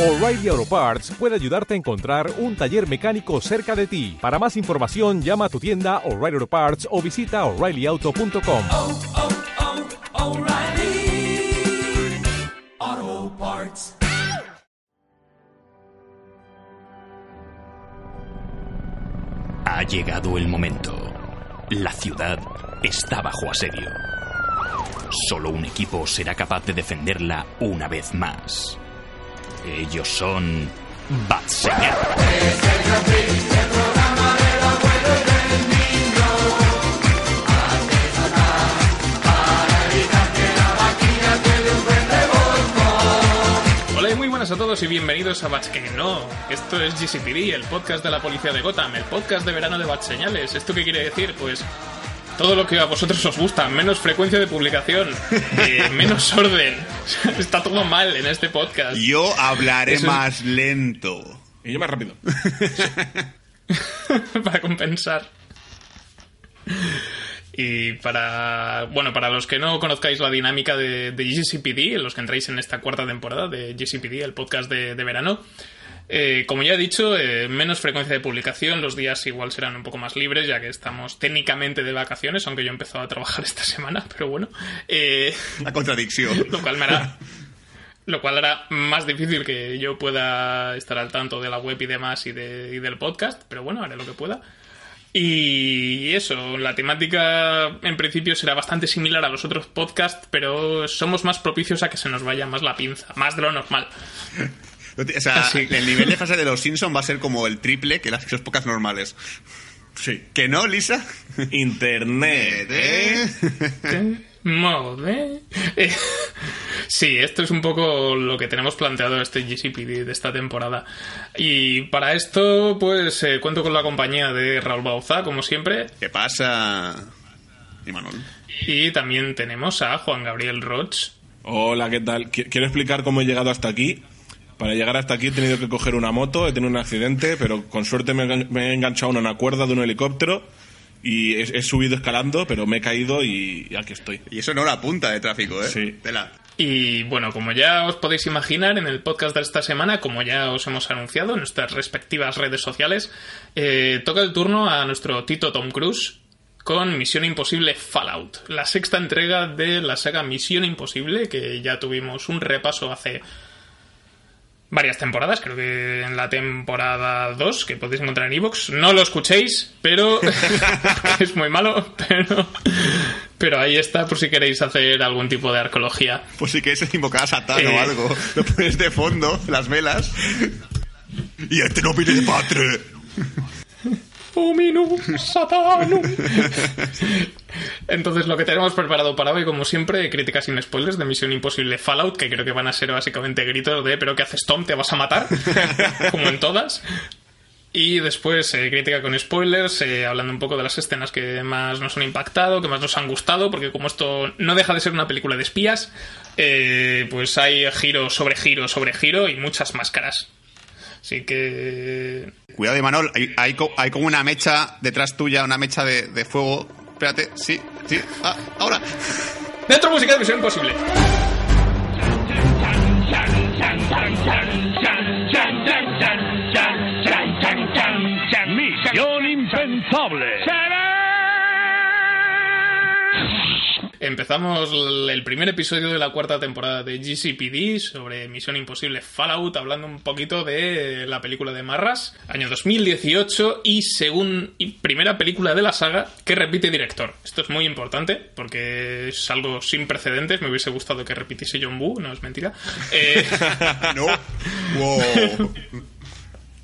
O'Reilly Auto Parts puede ayudarte a encontrar un taller mecánico cerca de ti. Para más información, llama a tu tienda O'Reilly Auto Parts o visita oreillyauto.com. oh, oh, Parts. Ha llegado el momento. La ciudad está bajo asedio. Solo un equipo será capaz de defenderla una vez más. Ellos son Bat Señal. Hola y muy buenas a todos y bienvenidos a Batch que no. Esto es GCPD, el podcast de la policía de Gotham, el podcast de verano de Batch Señales. ¿Esto qué quiere decir? Pues todo lo que a vosotros os gusta, menos frecuencia de publicación, eh, menos orden. Está todo mal en este podcast. Yo hablaré Eso es- más lento. Y yo más rápido. para compensar. Y para, bueno, para los que no conozcáis la dinámica de, de GCPD, los que entráis en esta cuarta temporada de GCPD, el podcast de, de verano, eh, como ya he dicho, eh, menos frecuencia de publicación, los días igual serán un poco más libres, ya que estamos técnicamente de vacaciones, aunque yo he empezado a trabajar esta semana, pero bueno. Eh, La contradicción. lo cual me hará lo cual hará más difícil que yo pueda estar al tanto de la web y demás y, de- y del podcast, pero bueno, haré lo que pueda. Y eso, la temática en principio será bastante similar a los otros podcasts, pero somos más propicios a que se nos vaya más la pinza, más de lo normal. O sea, Así. el nivel de fase de los Simpsons va a ser como el triple que las sus pocas normales. Sí. ¿Que no, Lisa? Internet. ¿Eh? Mode. Eh, sí, esto es un poco lo que tenemos planteado este GCPD de esta temporada. Y para esto, pues eh, cuento con la compañía de Raúl Bauza, como siempre. ¿Qué pasa? Y Manuel. Y también tenemos a Juan Gabriel Roch. Hola, ¿qué tal? Qui- Quiero explicar cómo he llegado hasta aquí. Para llegar hasta aquí he tenido que coger una moto, he tenido un accidente, pero con suerte me, he engan- me he enganchado a una cuerda de un helicóptero y he, he subido escalando, pero me he caído y, y aquí estoy. Y eso no la punta de tráfico, ¿eh? Sí. Tela. Y bueno, como ya os podéis imaginar, en el podcast de esta semana, como ya os hemos anunciado en nuestras respectivas redes sociales, eh, toca el turno a nuestro Tito Tom Cruise con Misión Imposible Fallout, la sexta entrega de la saga Misión Imposible, que ya tuvimos un repaso hace varias temporadas, creo que en la temporada 2, que podéis encontrar en Evox. No lo escuchéis, pero es muy malo, pero, pero ahí está por si queréis hacer algún tipo de arqueología. Pues si quieres invocar a Satán Eh. o algo, lo pones de fondo, las velas. Y este no viene de padre. Fuminum Satanum. Entonces, lo que tenemos preparado para hoy, como siempre, críticas sin spoilers de Misión Imposible Fallout, que creo que van a ser básicamente gritos de ¿pero qué haces Tom? ¿Te vas a matar? como en todas. Y después, eh, crítica con spoilers, eh, hablando un poco de las escenas que más nos han impactado, que más nos han gustado, porque como esto no deja de ser una película de espías, eh, pues hay giro sobre giro sobre giro y muchas máscaras. Así que Cuidado, Imanol, hay, hay, co- hay como una mecha detrás tuya, una mecha de, de fuego. Espérate, sí, sí. Ah, ahora. Dentro música de Misión Imposible. Misión impensable. Empezamos el primer episodio de la cuarta temporada de GCPD sobre Misión Imposible Fallout, hablando un poquito de la película de Marras, año 2018 y según y primera película de la saga que repite director. Esto es muy importante porque es algo sin precedentes. Me hubiese gustado que repitiese John Woo, no es mentira. Eh, No. Wow.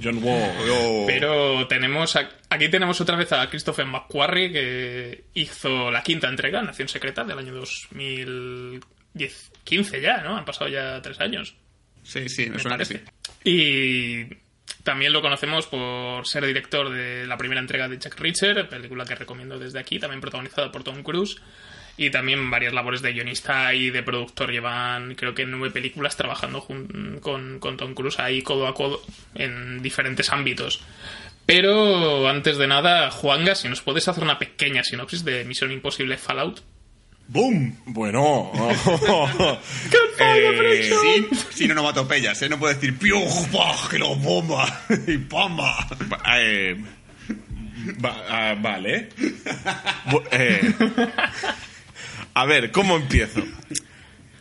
John Woo. Wow. Pero tenemos a- aquí tenemos otra vez a Christopher McQuarrie que hizo la quinta entrega, Nación Secreta, del año 2015 ya, ¿no? Han pasado ya tres años, Sí, sí, me me suena que sí. parece. Y también lo conocemos por ser director de la primera entrega de Jack Reacher, película que recomiendo desde aquí, también protagonizada por Tom Cruise. Y también varias labores de guionista y de productor. Llevan, creo que, nueve películas trabajando jun- con, con Tom Cruise ahí codo a codo en diferentes ámbitos. Pero antes de nada, Juanga, si nos puedes hacer una pequeña sinopsis de Misión Imposible Fallout. ¡Boom! Bueno. Eh, sin, sin onomatopeyas, ¿eh? No puedo decir ¡Piu! ¡Que lo bomba! ¡Y pamba! Eh, va- ah, vale. Bu- eh, a ver, ¿cómo empiezo?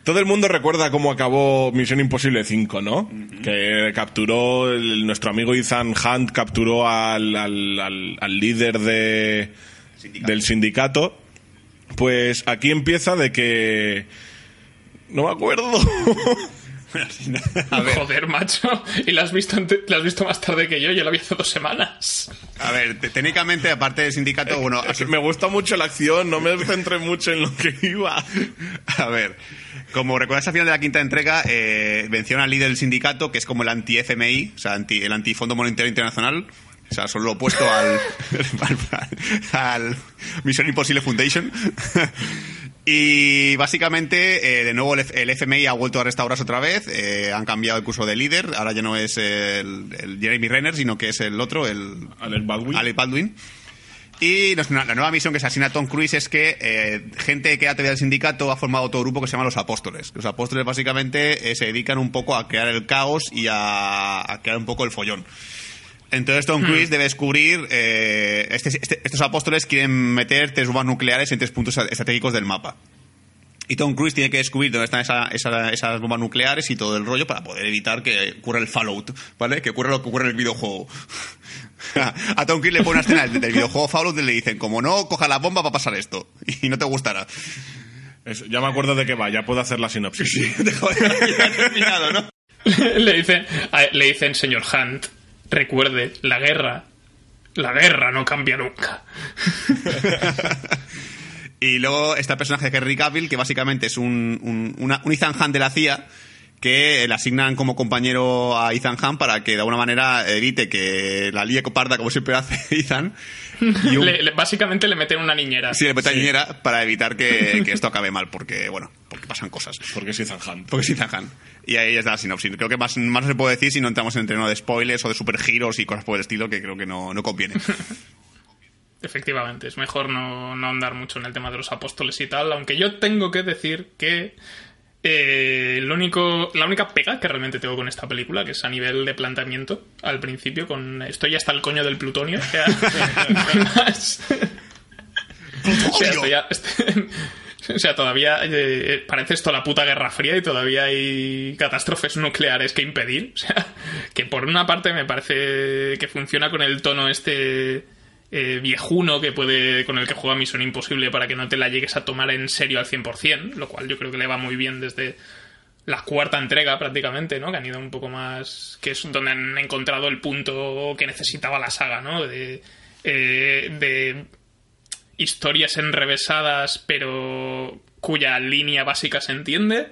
Todo el mundo recuerda cómo acabó Misión Imposible 5, ¿no? Que capturó, el- nuestro amigo Ethan Hunt capturó al, al- al- al líder de, Sindicato. del sindicato. Pues aquí empieza de que... No me acuerdo. A ver, Joder, macho. Y la has, visto la has visto más tarde que yo. Yo la vi hace dos semanas. a ver, te- técnicamente, aparte del sindicato, bueno, Es que me gusta mucho la acción, no me centré mucho en lo que iba. A ver, como recuerdas al final de la quinta entrega, eh, venció al líder del sindicato, que es como el anti-FMI, o sea, anti- el anti-Fondo Monetario Internacional. O sea, son lo opuesto al, al, al Misión Imposible Foundation. Y básicamente, eh, de nuevo, el, el FMI ha vuelto a restaurarse otra vez. eh, han cambiado el curso de líder. Ahora ya no es el, el Jeremy Renner, sino que es el otro, el Alex Baldwin. Alec Baldwin. Y nos- la nueva misión que se asigna a Tom Cruise es que eh, gente que era todavía del sindicato ha formado otro grupo que se llama Los Apóstoles. Los Apóstoles básicamente eh, se dedican un poco a crear el caos y a, a crear un poco el follón. Entonces Tom Cruise debe descubrir... eh, este- este- estos apóstoles quieren meter tres bombas nucleares en tres puntos estratégicos del mapa. Y Tom Cruise tiene que descubrir dónde están esa- esa- esas bombas nucleares y todo el rollo para poder evitar que ocurra el Fallout, ¿vale? Que ocurra lo que ocurre en el videojuego. A Tom Cruise le pone una escena del, videojuego Fallout y le dicen, como no coja la bomba va a pasar esto. Y no te gustará. Eso, ya me acuerdo de que va, ya puedo hacer la sinopsis. Ya he terminado, ¿no? le, dicen, le dicen, señor Hunt, recuerde, la guerra. La guerra no cambia nunca. Y luego está el personaje de Henry Cavill, que básicamente es un, un, una- un Ethan Hunt de la CIA, que le asignan como compañero a Ethan Hunt para que de alguna manera evite que la líe coparda, como siempre hace Ethan. Y un, Le- le- básicamente le meten una niñera. sí, le mete a niñera para evitar que, que esto acabe mal, porque, bueno, porque pasan cosas. Porque Ethan Hunt. Porque Ethan Hunt. Y ahí está la sinopsis. Creo que más, más no se puede decir si no entramos en el terreno de spoilers o de supergiros y cosas por el estilo, que creo que no, no conviene. Efectivamente, es mejor no, no andar mucho en el tema de los apóstoles y tal, aunque yo tengo que decir que eh, lo único, la única pega que realmente tengo con esta película, que es a nivel de planteamiento, al principio, con estoy hasta el coño del plutonio, o sea, más- o sea, estoy ya- estoy- o sea, todavía eh, parece esto la puta Guerra Fría y todavía hay catástrofes nucleares que impedir. O sea, que por una parte me parece que funciona con el tono este eh, viejuno que puede con el que juega Misión Imposible para que no te la llegues a tomar en serio al 100%, lo cual yo creo que le va muy bien desde la cuarta entrega prácticamente, ¿no? Que han ido un poco más... que es donde han encontrado el punto que necesitaba la saga, ¿no? De, eh, de historias enrevesadas, pero cuya línea básica se entiende.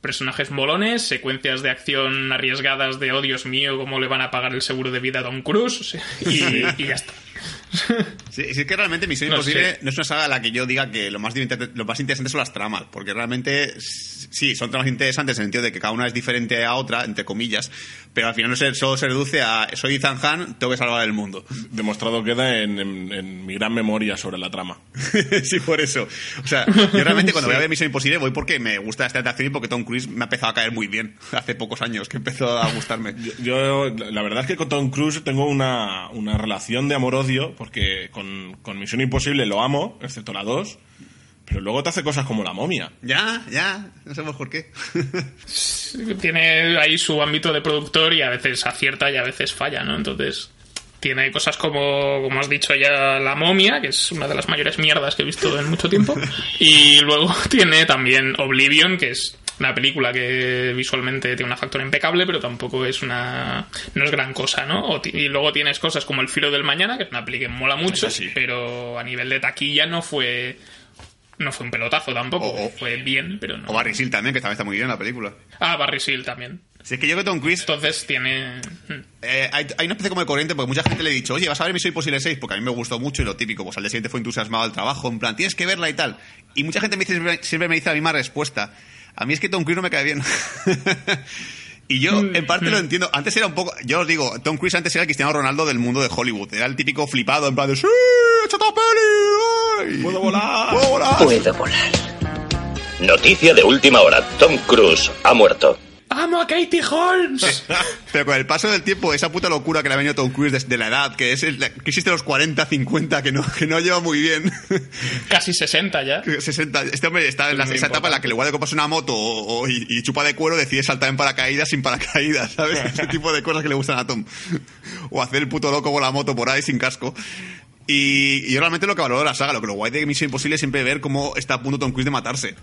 Personajes molones, secuencias de acción arriesgadas de, oh Dios mío, cómo le van a pagar el seguro de vida a Don Cruz, y, y ya está. Sí, sí, es que realmente Misión No Imposible sé. no es una saga a la que yo diga que lo más, lo más interesante son las tramas, porque realmente sí, son tramas interesantes en el sentido de que cada una es diferente a otra, entre comillas, pero al final no se, solo se reduce a soy Ethan Hunt, tengo que salvar el mundo. Demostrado queda en, en- en mi gran memoria sobre la trama. sí, por eso. O sea, yo realmente cuando voy a ver Misión Imposible voy porque me gusta esta acción y porque Tom Cruise me ha empezado a caer muy bien hace pocos años que empezó a gustarme. Yo, la verdad es que con Tom Cruise tengo una, una relación de amor-odio, porque con, con Misión Imposible lo amo, excepto la 2, pero luego te hace cosas como la momia. Ya, ya, no sabemos por qué. tiene ahí su ámbito de productor y a veces acierta y a veces falla, ¿no? Entonces, tiene cosas como, como has dicho ya, La momia, que es una de las mayores mierdas que he visto en mucho tiempo. Y luego tiene también Oblivion, que es una película que visualmente tiene una factura impecable, pero tampoco es una. no es gran cosa, ¿no? O y luego tienes cosas como El filo del mañana, que es una peli que mola mucho, pero a nivel de taquilla no fue. No fue un pelotazo tampoco, O- fue bien, pero no. O Barry Seal también, que también está muy bien en la película. Ah, Barry Seal también. Si es que yo que Tom Cruise Entonces tiene. hmm. Eh, hay, hay una especie como de corriente porque mucha gente le ha dicho, oye, vas a ver Misión Imposible 6 porque a mí me gustó mucho y lo típico, pues al día siguiente fue entusiasmado al trabajo, en plan, tienes que verla y tal. Y mucha gente me dice, siempre me dice la misma respuesta. A mí es que Tom Cruise no me cae bien. y yo, en parte, lo entiendo. Antes era un poco, yo os digo, Tom Cruise antes era el Cristiano Ronaldo del mundo de Hollywood. Era el típico flipado, en plan de, ¡Sí! ¡Échate a peli! ¡Ay! ¡Puedo volar! ¡Puedo volar! Puedo volar. Noticia de última hora. Tom Cruise ha muerto. ¡Amo a Katie Holmes! Pero con el paso del tiempo, esa puta locura que le ha venido a Tom Cruise desde la edad, que es el- crisis de los 40, 50, que no, que no lleva muy bien. Casi 60 ya. 60, este hombre está en la, muy esa etapa en la que le igual de comprarse una moto o, o- y, y chupa de cuero, decide saltar en paracaídas sin paracaídas, ¿sabes? Ese tipo de cosas que le gustan a Tom. O hacer el puto loco con la moto por ahí sin casco. Y, y yo realmente lo que valoro de la saga, lo que lo guay de Misión Imposible es siempre ver cómo está a punto Tom Cruise de matarse.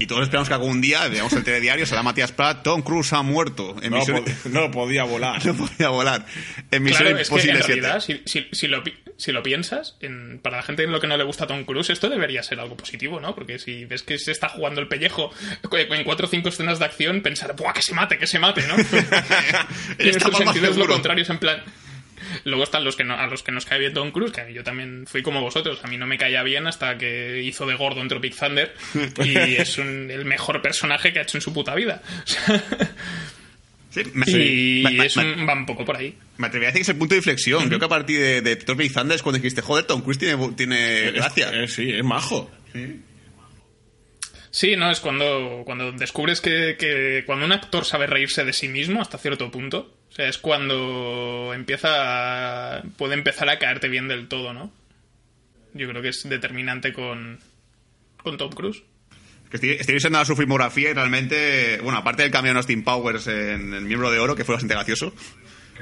Y todos esperamos que algún día veamos el telediario, será Matías Prat, Tom Cruise ha muerto. En No, Misión- pod- no podía volar. no podía volar. En Misión Claro, es que en Imposible 7. realidad, si, si- si lo, pi- si lo piensas, en- para la gente en lo que no le gusta a Tom Cruise, esto debería ser algo positivo, ¿no? Porque si ves que se está jugando el pellejo en cuatro o cinco escenas de acción, pensar, ¡buah, que se mate, que se mate, ¿no? y en estos sentidos lo contrario, es en plan... Luego están los que no, a los que nos cae bien Tom Cruise, que yo también fui como vosotros. A mí no me caía bien hasta que hizo de gordo en Tropic Thunder y es un- el mejor personaje que ha hecho en su puta vida. Sí, me- y me- me- es me- un- va un poco por ahí. Me atrevería a decir que es el punto de inflexión. Creo que a partir de, de Torpe Thunder es cuando dijiste, joder, Tom Cruise tiene, tiene gracia. Sí, es majo. Sí, no, es cuando, cuando descubres que, que cuando un actor sabe reírse de sí mismo hasta cierto punto, o sea, es cuando empieza puede empezar a caerte bien del todo, ¿no? Yo creo que es determinante con, con Tom Cruise. Estoy, estoy viendo su filmografía y realmente, bueno, aparte del cambio de Austin Powers en El Miembro de Oro, que fue bastante gracioso.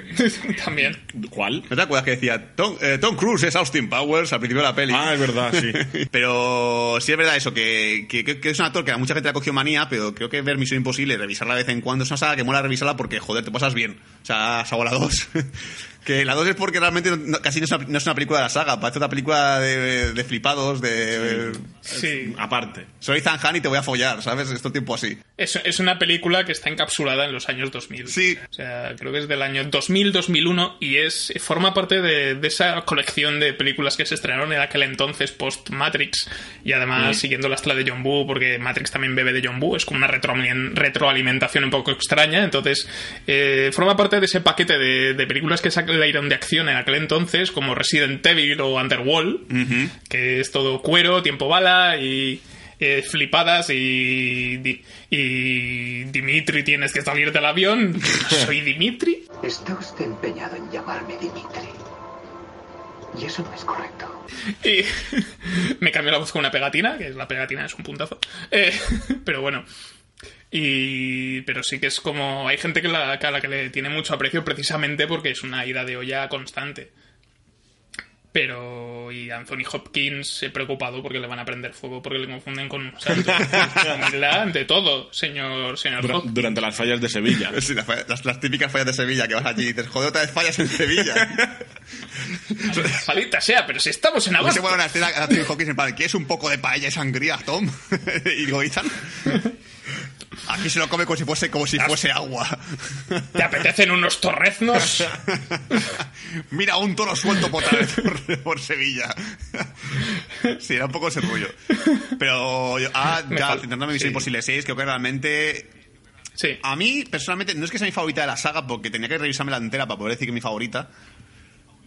También. ¿Cuál? ¿No te acuerdas que decía Tom, eh, Tom Cruise es Austin Powers al principio de la peli? Ah, es verdad, sí. pero sí es verdad eso, que, que, que- es un actor que a mucha gente le ha cogido manía, pero creo que ver Misión Imposible, revisarla de vez en cuando, es una saga que mola revisarla porque, joder, te pasas bien. O sea, salvo la 2. que la 2 es porque realmente no- casi no es, una, no es una película de la saga, parece una película de, de flipados, de... Sí. Aparte. Soy Hunt y te voy a follar, ¿sabes? Esto tiempo así. Es, es una película que está encapsulada en los años 2000. Sí. O sea, creo que es del año 2000-2001 y es forma parte de, de esa colección de películas que se estrenaron en aquel entonces post-Matrix y además siguiendo la estela de John Woo porque Matrix también bebe de John Woo, es como una retroaliment- retroalimentación un poco extraña, entonces eh, forma parte de ese paquete de, de películas que salieron de acción en aquel entonces como Resident Evil o Underworld, que es todo cuero, tiempo bala y eh, flipadas y Dimitri tienes que salir del avión. Soy Dimitri. Está usted empeñado en llamarme Dimitri. Y eso no es correcto. Y me cambió la voz con una pegatina, que es la pegatina es un puntazo. Eh, pero bueno. Y pero sí que es como hay gente que la, que a la que le tiene mucho aprecio precisamente porque es una ida de olla constante. Pero y Anthony Hopkins se preocupado porque le van a prender fuego porque le confunden con un santo. Humildad ante todo, señor señor Hopkins. durante las fallas de Sevilla. Sí, las, falla- las- las típicas fallas de Sevilla que vas allí y dices, joder, otra vez fallas en Sevilla. Salita sea, pero si estamos en agosto. pone una escena a Anthony Hopkins en plan, ¿quieres un poco de paella y sangría, Tom? y aquí se lo come como si fuese, como si fuese agua. ¿Te apetecen unos torreznos? Mira, un toro suelto por, por, por Sevilla. sí, era un poco ese rollo. Pero yo- ah, ya, intentando Misión sí. Imposible 6, creo que realmente Sí. A mí, personalmente, no es que sea mi favorita de la saga, porque tenía que revisarme la entera para poder decir que es mi favorita.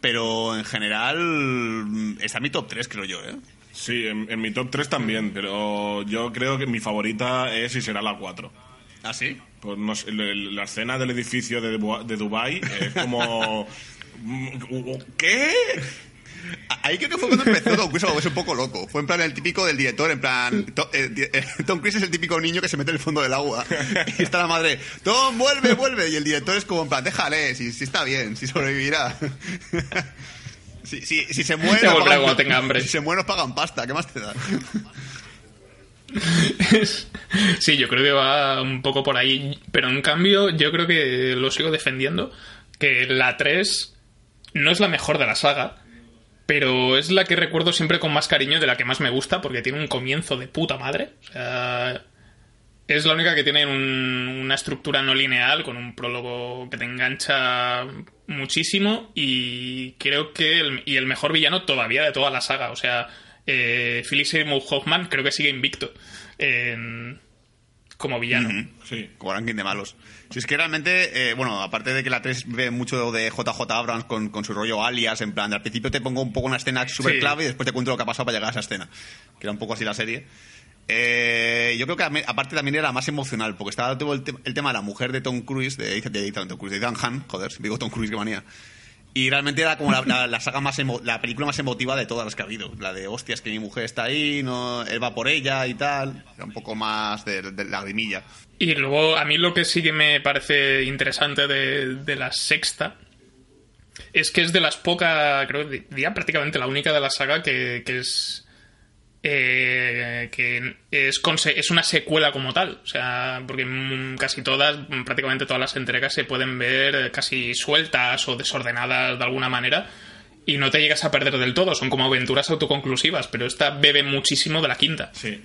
Pero en general, está en mi top 3, creo yo, ¿eh? Sí, en, en mi top 3 también, pero yo creo que mi favorita es y será la 4. ¿Ah, sí? Pues no sé, la escena del edificio de, Dubai- de Dubai es como... ¿Qué? Ahí creo que fue cuando empezó Tom Cruise a volverse un poco loco. Fue en plan el típico del director, en plan... To- eh, eh, Tom Cruise es el típico niño que se mete en el fondo del agua. Y está la madre, Tom, vuelve, vuelve. Y el director es como en plan, déjale, si, si está bien, si sobrevivirá. Si, si, si se muere... Volverá pagan- cuando tenga hambre. Si se muere nos pagan pasta, ¿qué más te da? Sí, yo creo que va un poco por ahí. Pero en cambio, yo creo que lo sigo defendiendo. Que la 3 no es la mejor de la saga. Pero es la que recuerdo siempre con más cariño de la que más me gusta. Porque tiene un comienzo de puta madre. O sea. Es la única que tiene un- una estructura no lineal, con un prólogo que te engancha muchísimo. Y creo que el, y el mejor villano todavía de toda la saga. O sea, eh, Philip Seymour Hoffman creo que sigue invicto en- como villano. Sí. como ranking de malos. Si es que realmente, eh, bueno, aparte de que la 3 ve mucho de JJ Abrams con, con su rollo alias, en plan, de al principio te pongo un poco una escena súper Sí. clave y después te cuento lo que ha pasado para llegar a esa escena. Que era un poco así la serie. Eh, yo creo que aparte también era más emocional, porque estaba todo el, te- el tema de la mujer de Tom Cruise, de, de, Tom Cruise, de Ethan Hunt, joder, digo Tom Cruise, qué manía. Y realmente era como la, saga más emo- la película más emotiva de todas las que ha habido. La de hostias que mi mujer está ahí, no, él va por ella y tal. Era un poco más de, de lagrimilla. Y luego, a mí lo que sí que me parece interesante de, la sexta es que es de las pocas, creo que prácticamente la única de la saga que es. Eh, que es, es una secuela como tal. O sea, porque mm, casi todas, mm, prácticamente todas las entregas se pueden ver eh, casi sueltas o desordenadas de alguna manera. Y no te llegas a perder del todo, son como aventuras autoconclusivas, pero esta bebe muchísimo de la quinta. Sí.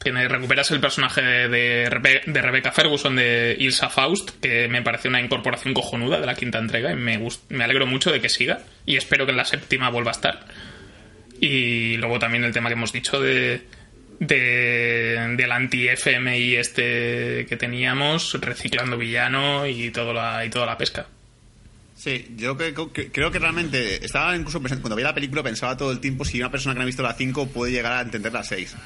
Recuperas el personaje de, de, Rebe- de Rebecca Ferguson de Ilsa Faust, que me parece una incorporación cojonuda de la quinta entrega y me, me alegro mucho de que siga y espero que en la séptima vuelva a estar. Y luego también el tema que hemos dicho de, de- del anti-FMI este que teníamos, reciclando villano y, todo la, y toda la pesca. Sí, yo que- que- creo que realmente estaba incluso pensando, cuando veía la película pensaba todo el tiempo si una persona que no ha visto la 5 puede llegar a entender la 6.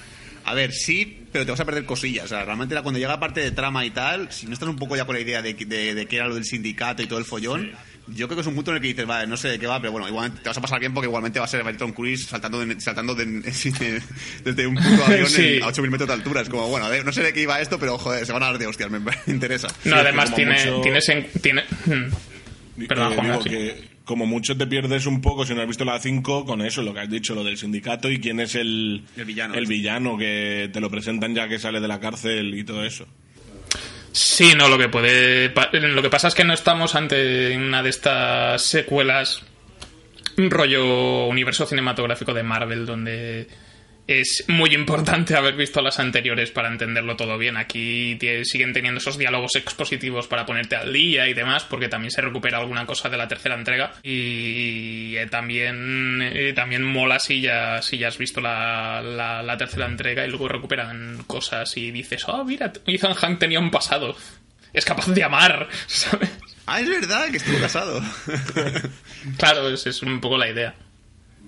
A ver, sí, pero te vas a perder cosillas. O sea, realmente cuando llega la parte de trama y tal, si no estás un poco ya con la idea de, de, de qué era lo del sindicato y todo el follón, yo creo que es un punto en el que dices, vale, no sé de qué va, pero bueno, igualmente te vas a pasar bien porque igualmente va a ser Tom Cruise saltando, de- saltando de- sí, de- desde un puto avión Sí. en- a 8.000 metros de altura. Es como, bueno, no sé de qué iba esto, pero joder, se van a dar de hostias, me, me interesa. No, Sí, además tiene, mucho- tiene, sen- tiene- Perdón, Eh, Juan, digo sí. que como mucho te pierdes un poco si no has visto la 5 con eso, lo que has dicho, lo del sindicato y quién es el, El villano. el villano que te lo presentan ya que sale de la cárcel y todo eso. Sí, no, lo que puede. Lo que pasa es que no estamos ante una de estas secuelas un rollo universo cinematográfico de Marvel donde es muy importante haber visto las anteriores para entenderlo todo bien. Aquí siguen teniendo esos diálogos expositivos para ponerte al día y demás, porque también se recupera alguna cosa de la tercera entrega. Y eh, también, eh, también mola si ya, si ya has visto la, la, la tercera entrega y luego recuperan cosas y dices, oh, mira, Ethan Hunt tenía un pasado. Es capaz de amar, ¿sabes? Ah, es verdad que estuvo casado. Claro, es, es un poco la idea.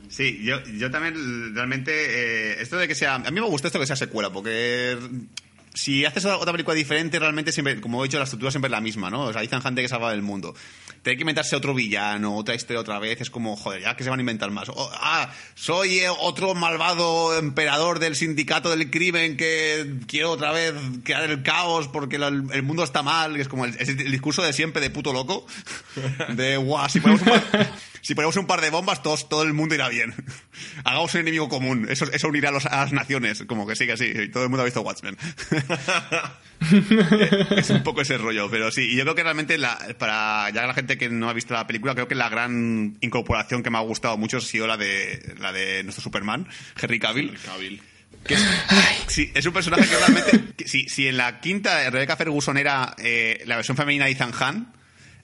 Sí, yo, yo también realmente eh, esto de que sea a mí me gusta esto que sea secuela porque si haces otra película diferente realmente siempre como he dicho la estructura siempre es la misma, ¿no? O sea, Ethan Hunt que salva del mundo. Tener que inventarse otro villano, otra historia otra vez es como joder, ya que se van a inventar más. O- ah, soy otro malvado emperador del sindicato del crimen que quiero otra vez crear el caos porque la- el mundo está mal, que es como el, el discurso de siempre de puto loco de guau, si par, si ponemos un par de bombas, todos, todo el mundo irá bien. Hagamos un enemigo común. Eso, eso unirá a, los- a las naciones. Como que sí, que sí. Todo el mundo ha visto Watchmen. es un poco ese rollo, pero sí. Y yo creo que realmente, la, para ya la gente que no ha visto la película, creo que la gran incorporación que me ha gustado mucho ha sido la de, la de nuestro Superman, Henry Cavill. Cavill. Que es, sí, es un personaje que realmente. que si, si en la quinta Rebecca Ferguson era eh, la versión femenina de Ethan Hunt,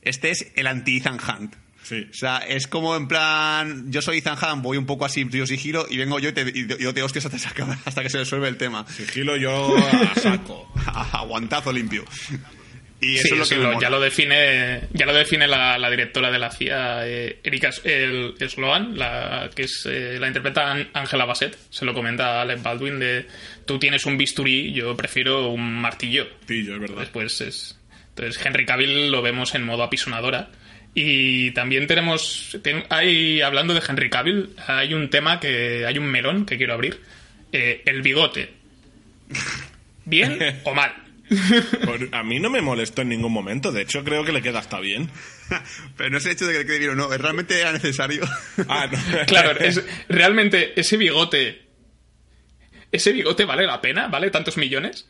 este es el anti-Ethan Hunt. Sí. O sea, es como en plan, yo soy Ethan Hunt, voy un poco así río sigilo y vengo yo y, te, y yo te hostias hasta, hasta que se resuelve el tema. Sigilo yo a saco. Aguantazo limpio. Y eso Sí, es lo que lo- ya lo define, ya lo define la, la directora de la CIA, eh, Erika el, Sloan, la, que es eh, la interpreta An- Angela Bassett. Se lo comenta a Alec Baldwin de tú tienes un bisturí, yo prefiero un martillo. Pillo, es verdad. Después es. Entonces Henry Cavill lo vemos en modo apisonadora. Y también tenemos. ten- hay, hablando de Henry Cavill, hay un tema que. hay un melón que quiero abrir. Eh, el bigote. ¿Bien o mal? Pues a mí no me molestó en ningún momento. De hecho, creo que le queda hasta bien. Pero no es el hecho de que le quede bien o no, realmente era necesario. Ah, no. Claro, es, realmente ese bigote. ¿Ese bigote vale la pena? ¿Vale tantos millones?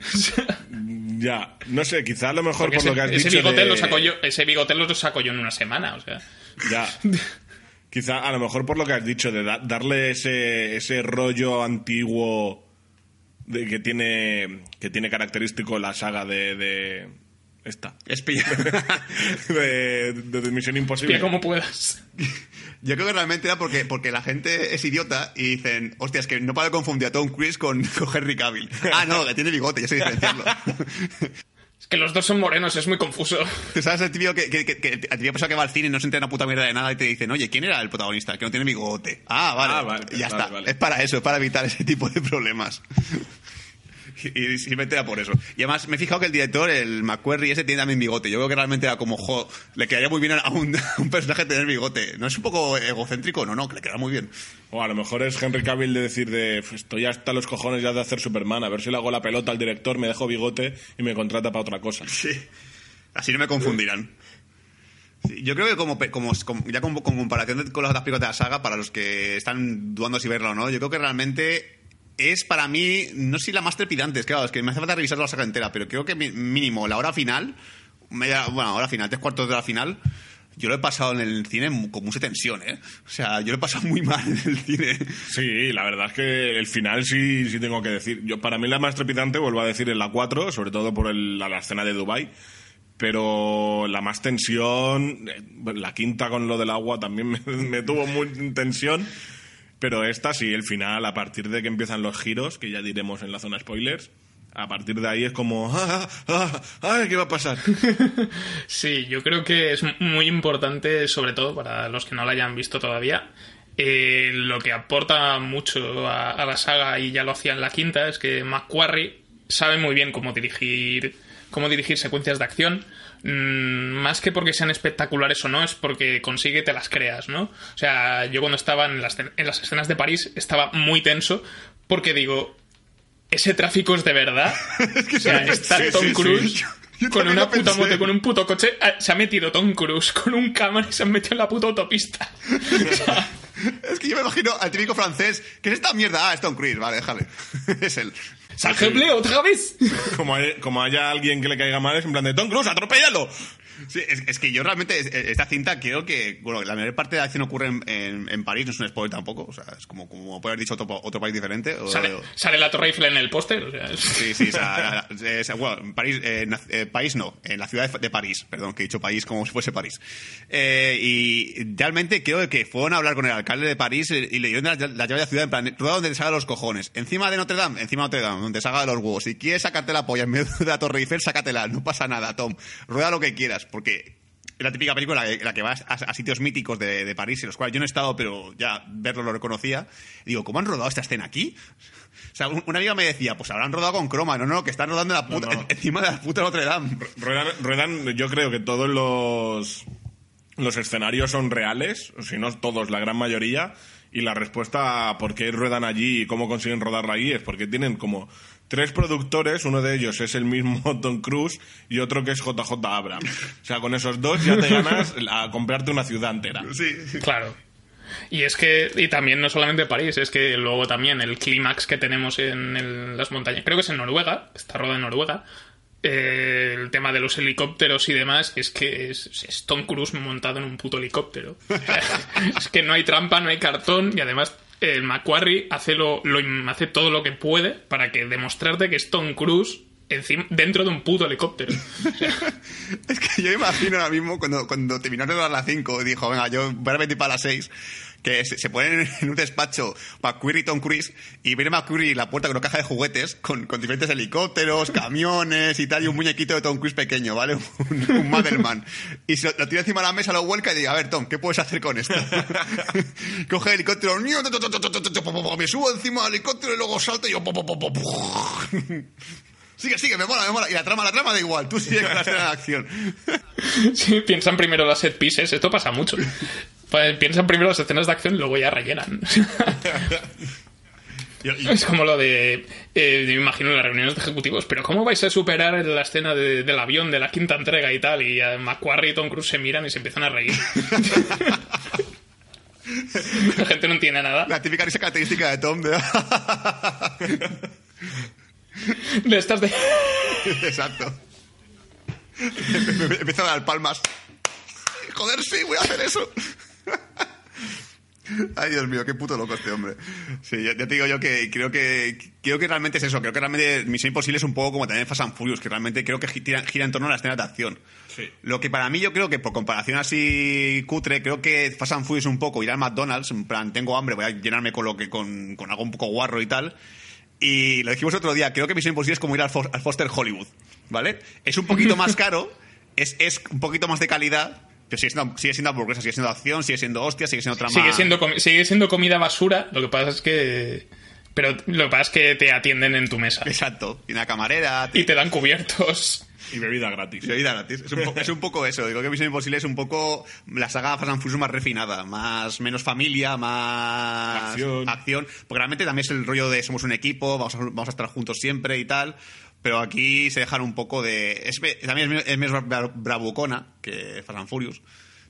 Ya, no sé, quizá a lo mejor Porque por ese, lo que has ese dicho de- lo saco yo, ese bigote lo saco yo en una semana, o sea. Ya. Quizá a lo mejor por lo que has dicho de da- darle ese, ese rollo antiguo de que tiene que tiene característico la saga de, de esta Espía. de, de, Misión Imposible. Pilla como puedas. Yo creo que realmente era porque, porque la gente es idiota y dicen, hostia, es que no puedo confundir a Tom Cruise con, con Henry Cavill. Ah, no, que tiene bigote, ya sé diferenciarlo. Es que los dos son morenos, es muy confuso. Tú sabes el tío que, que, que, que el persona que va al cine y no se entera una puta mierda de nada y te dicen, oye, ¿quién era el protagonista? Que no tiene bigote. Ah, vale. Ah, vale, ya vale, está. vale. Es para eso, es para evitar ese tipo de problemas. Y, simplemente era por eso. Y además me he fijado que el director, el McQuarrie ese, tiene también bigote. Yo creo que realmente era como, jo, le quedaría muy bien a un, a un personaje tener bigote. ¿No es un poco egocéntrico? No, no, que le queda muy bien. O a lo mejor es Henry Cavill de decir de "Pues estoy hasta los cojones ya de hacer Superman, a ver si le hago la pelota al director, me dejo bigote y me contrata para otra cosa. Sí. Así no me confundirán. Sí, yo creo que como, como, como- ya con, con comparación con las otras películas de la saga, para los que están dudando si verla o no, yo creo que realmente es para mí, no sé si la más trepidante, es claro, es que me hace falta revisar la saga entera, pero creo que mínimo la hora final, media, bueno, hora final, tres cuartos de la final, yo lo he pasado en el cine con mucha tensión, ¿eh? O sea, yo lo he pasado muy mal en el cine. Sí, la verdad es que el final sí, sí tengo que decir. Yo, para mí la más trepidante, vuelvo a decir, es la 4, sobre todo por el- la, la escena de Dubai Pero la más tensión, eh, la quinta con lo del agua también me, me tuvo muy tensión. Pero esta sí, el final, a partir de que empiezan los giros, que ya diremos en la zona spoilers, a partir de ahí es como, ¡ah, ah, ah, ¿qué va a pasar? Sí, yo creo que es muy importante, sobre todo para los que no la hayan visto todavía. eh, lo que aporta mucho a, a la saga, y ya lo hacía en la quinta, es que McQuarrie sabe muy bien cómo dirigir, cómo dirigir secuencias de acción. Mm, más que porque sean espectaculares o no, es porque consigue que te las creas, ¿no? O sea, yo cuando estaba en las, en las escenas de París estaba muy tenso porque digo, ¿ese tráfico es de verdad? o sea, está Tom. Cruise con una puta pensé. moto, con un puto coche. ah, Se ha metido Tom Cruise con un cámara y se ha metido en la puta autopista. O sea, Es que yo me imagino al típico francés, ¿qué es esta mierda? Ah, es Tom Cruise, vale, déjale. es él. ¡Sargeble otra vez! Como, hay- como haya alguien que le caiga mal, es en plan de Tom Cruise, atropéllalo. Sí, es, es que yo realmente, es- esta cinta creo que, bueno, la mayor parte de la acción ocurre en, en- en París, no es un spoiler tampoco, o sea, es como, como puede haber dicho otro, otro país diferente. o- Sale, sale la Torre Eiffel en el póster. O sea, es- Sí, sí, o sea, es- bueno, en París, eh, eh, país no, en la ciudad de, de París, perdón, que he dicho país como si fuese París. Eh, y realmente creo que fueron a hablar con el alcalde de París y le dieron la, la llave de la ciudad en plan, rueda donde te salga los cojones. Encima de Notre Dame, encima de Notre Dame, donde salga de los huevos. Si quieres sacarte la polla en medio de la Torre Eiffel, sácatela, no pasa nada, Tom. Rueda lo que quieras, porque es la típica película en la que vas a, a sitios míticos de, de París, en los cuales yo no he estado, pero ya verlo lo reconocía. Digo, ¿cómo han rodado esta escena aquí? O sea, un- una amiga me decía, pues habrán rodado con croma. No, no, que están rodando en la puta, No, no. encima de la puta Notre Dame. Ruedan, ruedan, yo creo que todos los, los escenarios son reales, si no todos, la gran mayoría, y la respuesta a por qué ruedan allí y cómo consiguen rodarla allí es porque tienen como tres productores, uno de ellos es el mismo Tom Cruise y otro que es JJ Abrams. O sea, con esos dos ya te ganas a comprarte una ciudad entera. Sí. Claro. Y es que, y también no solamente París, es que luego también el clímax que tenemos en el- las montañas, creo que es en Noruega, está rodada en Noruega, eh, el tema de los helicópteros y demás, es que es, es Tom Cruise montado en un puto helicóptero. Es que no hay trampa, no hay cartón, y además el Macquarie hace, lo, lo- hace todo lo que puede para que demostrarte que es Tom Cruise encima, dentro de un puto helicóptero. Es que yo imagino ahora mismo cuando, cuando terminaron dar las 5 dijo, venga, yo voy a repetir para las 6 que se, se ponen en un despacho McQuarrie y Tom Cruise y viene McQuarrie la puerta con una caja de juguetes con, con diferentes helicópteros, camiones y tal y un muñequito de Tom Cruise pequeño, ¿vale? Un, un Madelman. Y se lo, tira encima de la mesa, lo vuelca y dice, a ver Tom, ¿qué puedes hacer con esto? Coge el helicóptero, me subo encima del helicóptero y luego salto y yo... Sigue, sigue, me mola, me mola. Y la trama, la trama da igual. Tú sigue con la escena de acción. Sí, piensan primero las set pieces, esto pasa mucho. Pues piensan primero las escenas de acción y luego ya rellenan. Es como lo de. eh, me imagino en las reuniones de ejecutivos, pero ¿cómo vais a superar la escena de- del avión de la quinta entrega y tal? Y a Macquarie y Tom Cruise se miran y se empiezan a reír. la gente no entiende nada. La típica risa característica de Tom. De... De estas de. Exacto. Empieza a dar palmas. Joder, sí, voy a hacer eso. Ay, Dios mío, qué puto loco este hombre. Sí, ya, ya te digo yo que creo que creo que realmente es eso. Creo que realmente Misión Imposible es un poco como también Fast and Furious, que realmente creo que gira, gira en torno a las escenas de acción. Sí. Lo que para mí yo creo que por comparación así cutre, creo que Fast and Furious un poco ir al McDonald's, en plan, tengo hambre, voy a llenarme con lo que con, con algo un poco guarro y tal. Y lo dijimos otro día, creo que Misión Imposible es como ir al Foster Hollywood, ¿vale? Es un poquito más caro, es, es un poquito más de calidad, pero sigue siendo, sigue siendo hamburguesa, sigue siendo acción, sigue siendo hostia, sigue siendo trama... Sigue siendo, sigue siendo comida basura, lo que pasa es que. Pero lo que pasa es que te atienden en tu mesa. Exacto. Y una camarera. Y te dan cubiertos. Y bebida gratis. Bebida gratis. Es un, po- es un poco eso. Digo que Misión Imposible es un poco la saga Fast and Furious más refinada. Más, menos familia, más Acción. acción. Porque realmente también es el rollo de somos un equipo, vamos a, vamos a estar juntos siempre y tal. Pero aquí se dejan un poco de. Es, también es, es menos bra- bravucona que Fast and Furious.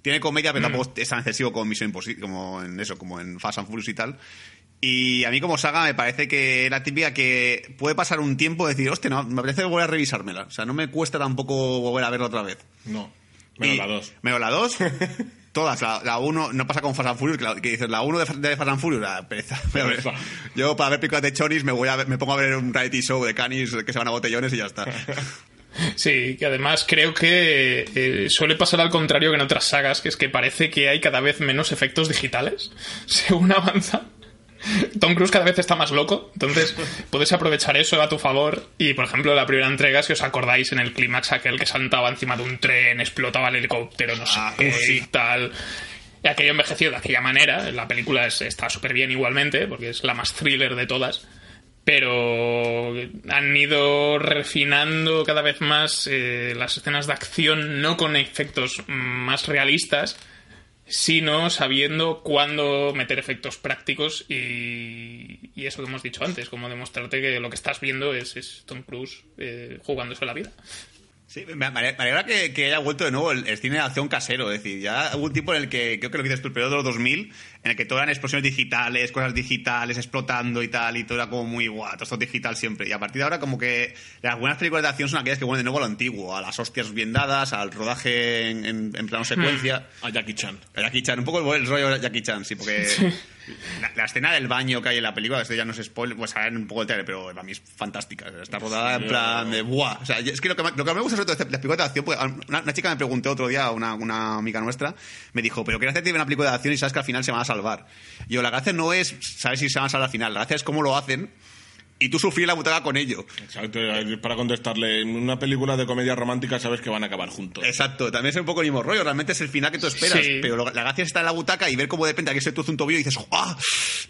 Tiene comedia, pero tampoco es tan excesivo como Misión Imposible, como en eso, como en Fast and Furious y tal. Y a mí como saga me parece que la típica que puede pasar un tiempo y decir, hostia, no, me apetece volver a revisármela. O sea, no me cuesta tampoco volver a verla otra vez. No. Menos la 2. Menos la 2. Todas, la 1, no pasa con Fast and Furious, que, la- dices, la 1 de, de Fast and Furious, la pereza. Pereza. Yo para ver películas de chonis me, voy a me pongo a ver un reality show de canis que se van a botellones y ya está. Sí, que además creo que eh, suele pasar al contrario que en otras sagas, que es que parece que hay cada vez menos efectos digitales según avanza. Tom Cruise cada vez está más loco, entonces puedes aprovechar eso a tu favor. Y por ejemplo, la primera entrega, si os acordáis, en el clímax aquel que saltaba encima de un tren, explotaba el helicóptero, no sé Ah, qué sí. y tal. Y aquello envejeció de aquella manera. La película es- está súper bien igualmente, porque es la más thriller de todas pero han ido refinando cada vez más eh, las escenas de acción, no con efectos más realistas, sino sabiendo cuándo meter efectos prácticos y, y eso que hemos dicho antes, como demostrarte que lo que estás viendo es, es Tom Cruise eh, jugándose la vida. Sí, me, me ale- me alegra que, que haya vuelto de nuevo el, el cine de acción casero. Es decir, ya hubo un tiempo en el que, creo que lo dices tú, el periodo de los 2000, en el que todo eran explosiones digitales, cosas digitales, explotando y tal, y todo era como muy guau, todo esto digital siempre. Y a partir de ahora, como que las buenas películas de acción son aquellas que vuelven de nuevo a lo antiguo, a las hostias bien dadas, al rodaje en, en, en plano secuencia. A Jackie Chan. A Jackie Chan, un poco el, el rollo de Jackie Chan, sí, porque la, la escena del baño que hay en la película, esto ya no es spoiler, pues sale un poco el trailer, pero para mí es fantástica. Está rodada en plan de ¡buah! O sea, es que lo que, me- lo que me gusta sobre todo de las películas de acción, pues, una, una chica me preguntó otro día, una, una amiga nuestra, me dijo, pero ¿qué tiene una película de acción y sabes que al final se van a salvar? Y yo, la gracia no es saber si se van a salvar al final, la gracia es cómo lo hacen y tú sufrir la butaca con ello. Exacto, es para contestarle, en una película de comedia romántica sabes que van a acabar juntos. Exacto, también es un poco el mismo rollo, realmente es el final que tú esperas, Sí. pero la gracia está en la butaca y ver cómo de repente aquí se tuzo un tobillo y dices, ¡ah!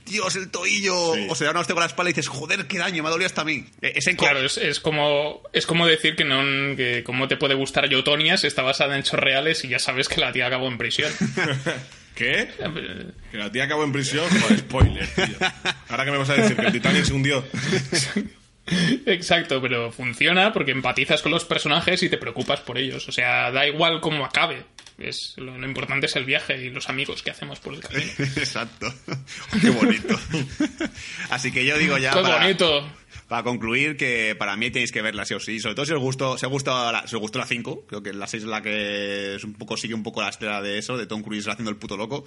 ¡Dios, el tobillo! Sí. O se da una hostia con la espalda y dices, joder, qué daño, me ha dolido hasta a mí. Eh, Ese enco- Claro, es, es como es como decir que no que cómo te puede gustar Yotonia si está basada en hechos reales y ya sabes que la tía acabó en prisión. ¿Qué? Que la tía acabó en prisión. Joder, spoiler, tío. Ahora que me vas a decir que el Titanic se hundió. Exacto, pero funciona porque empatizas con los personajes y te preocupas por ellos. O sea, da igual cómo acabe. Es, lo, lo importante es el viaje y los amigos que hacemos por el camino. Exacto. Qué bonito. Así que yo digo ya. ¡Qué para, bonito! para concluir que para mí tenéis que verla sí o sí. Sobre todo si os gustó, si os gustó la, si os gustó la 5. Creo que la 6 es la que es un poco, sigue un poco la estela de eso, de Tom Cruise haciendo el puto loco.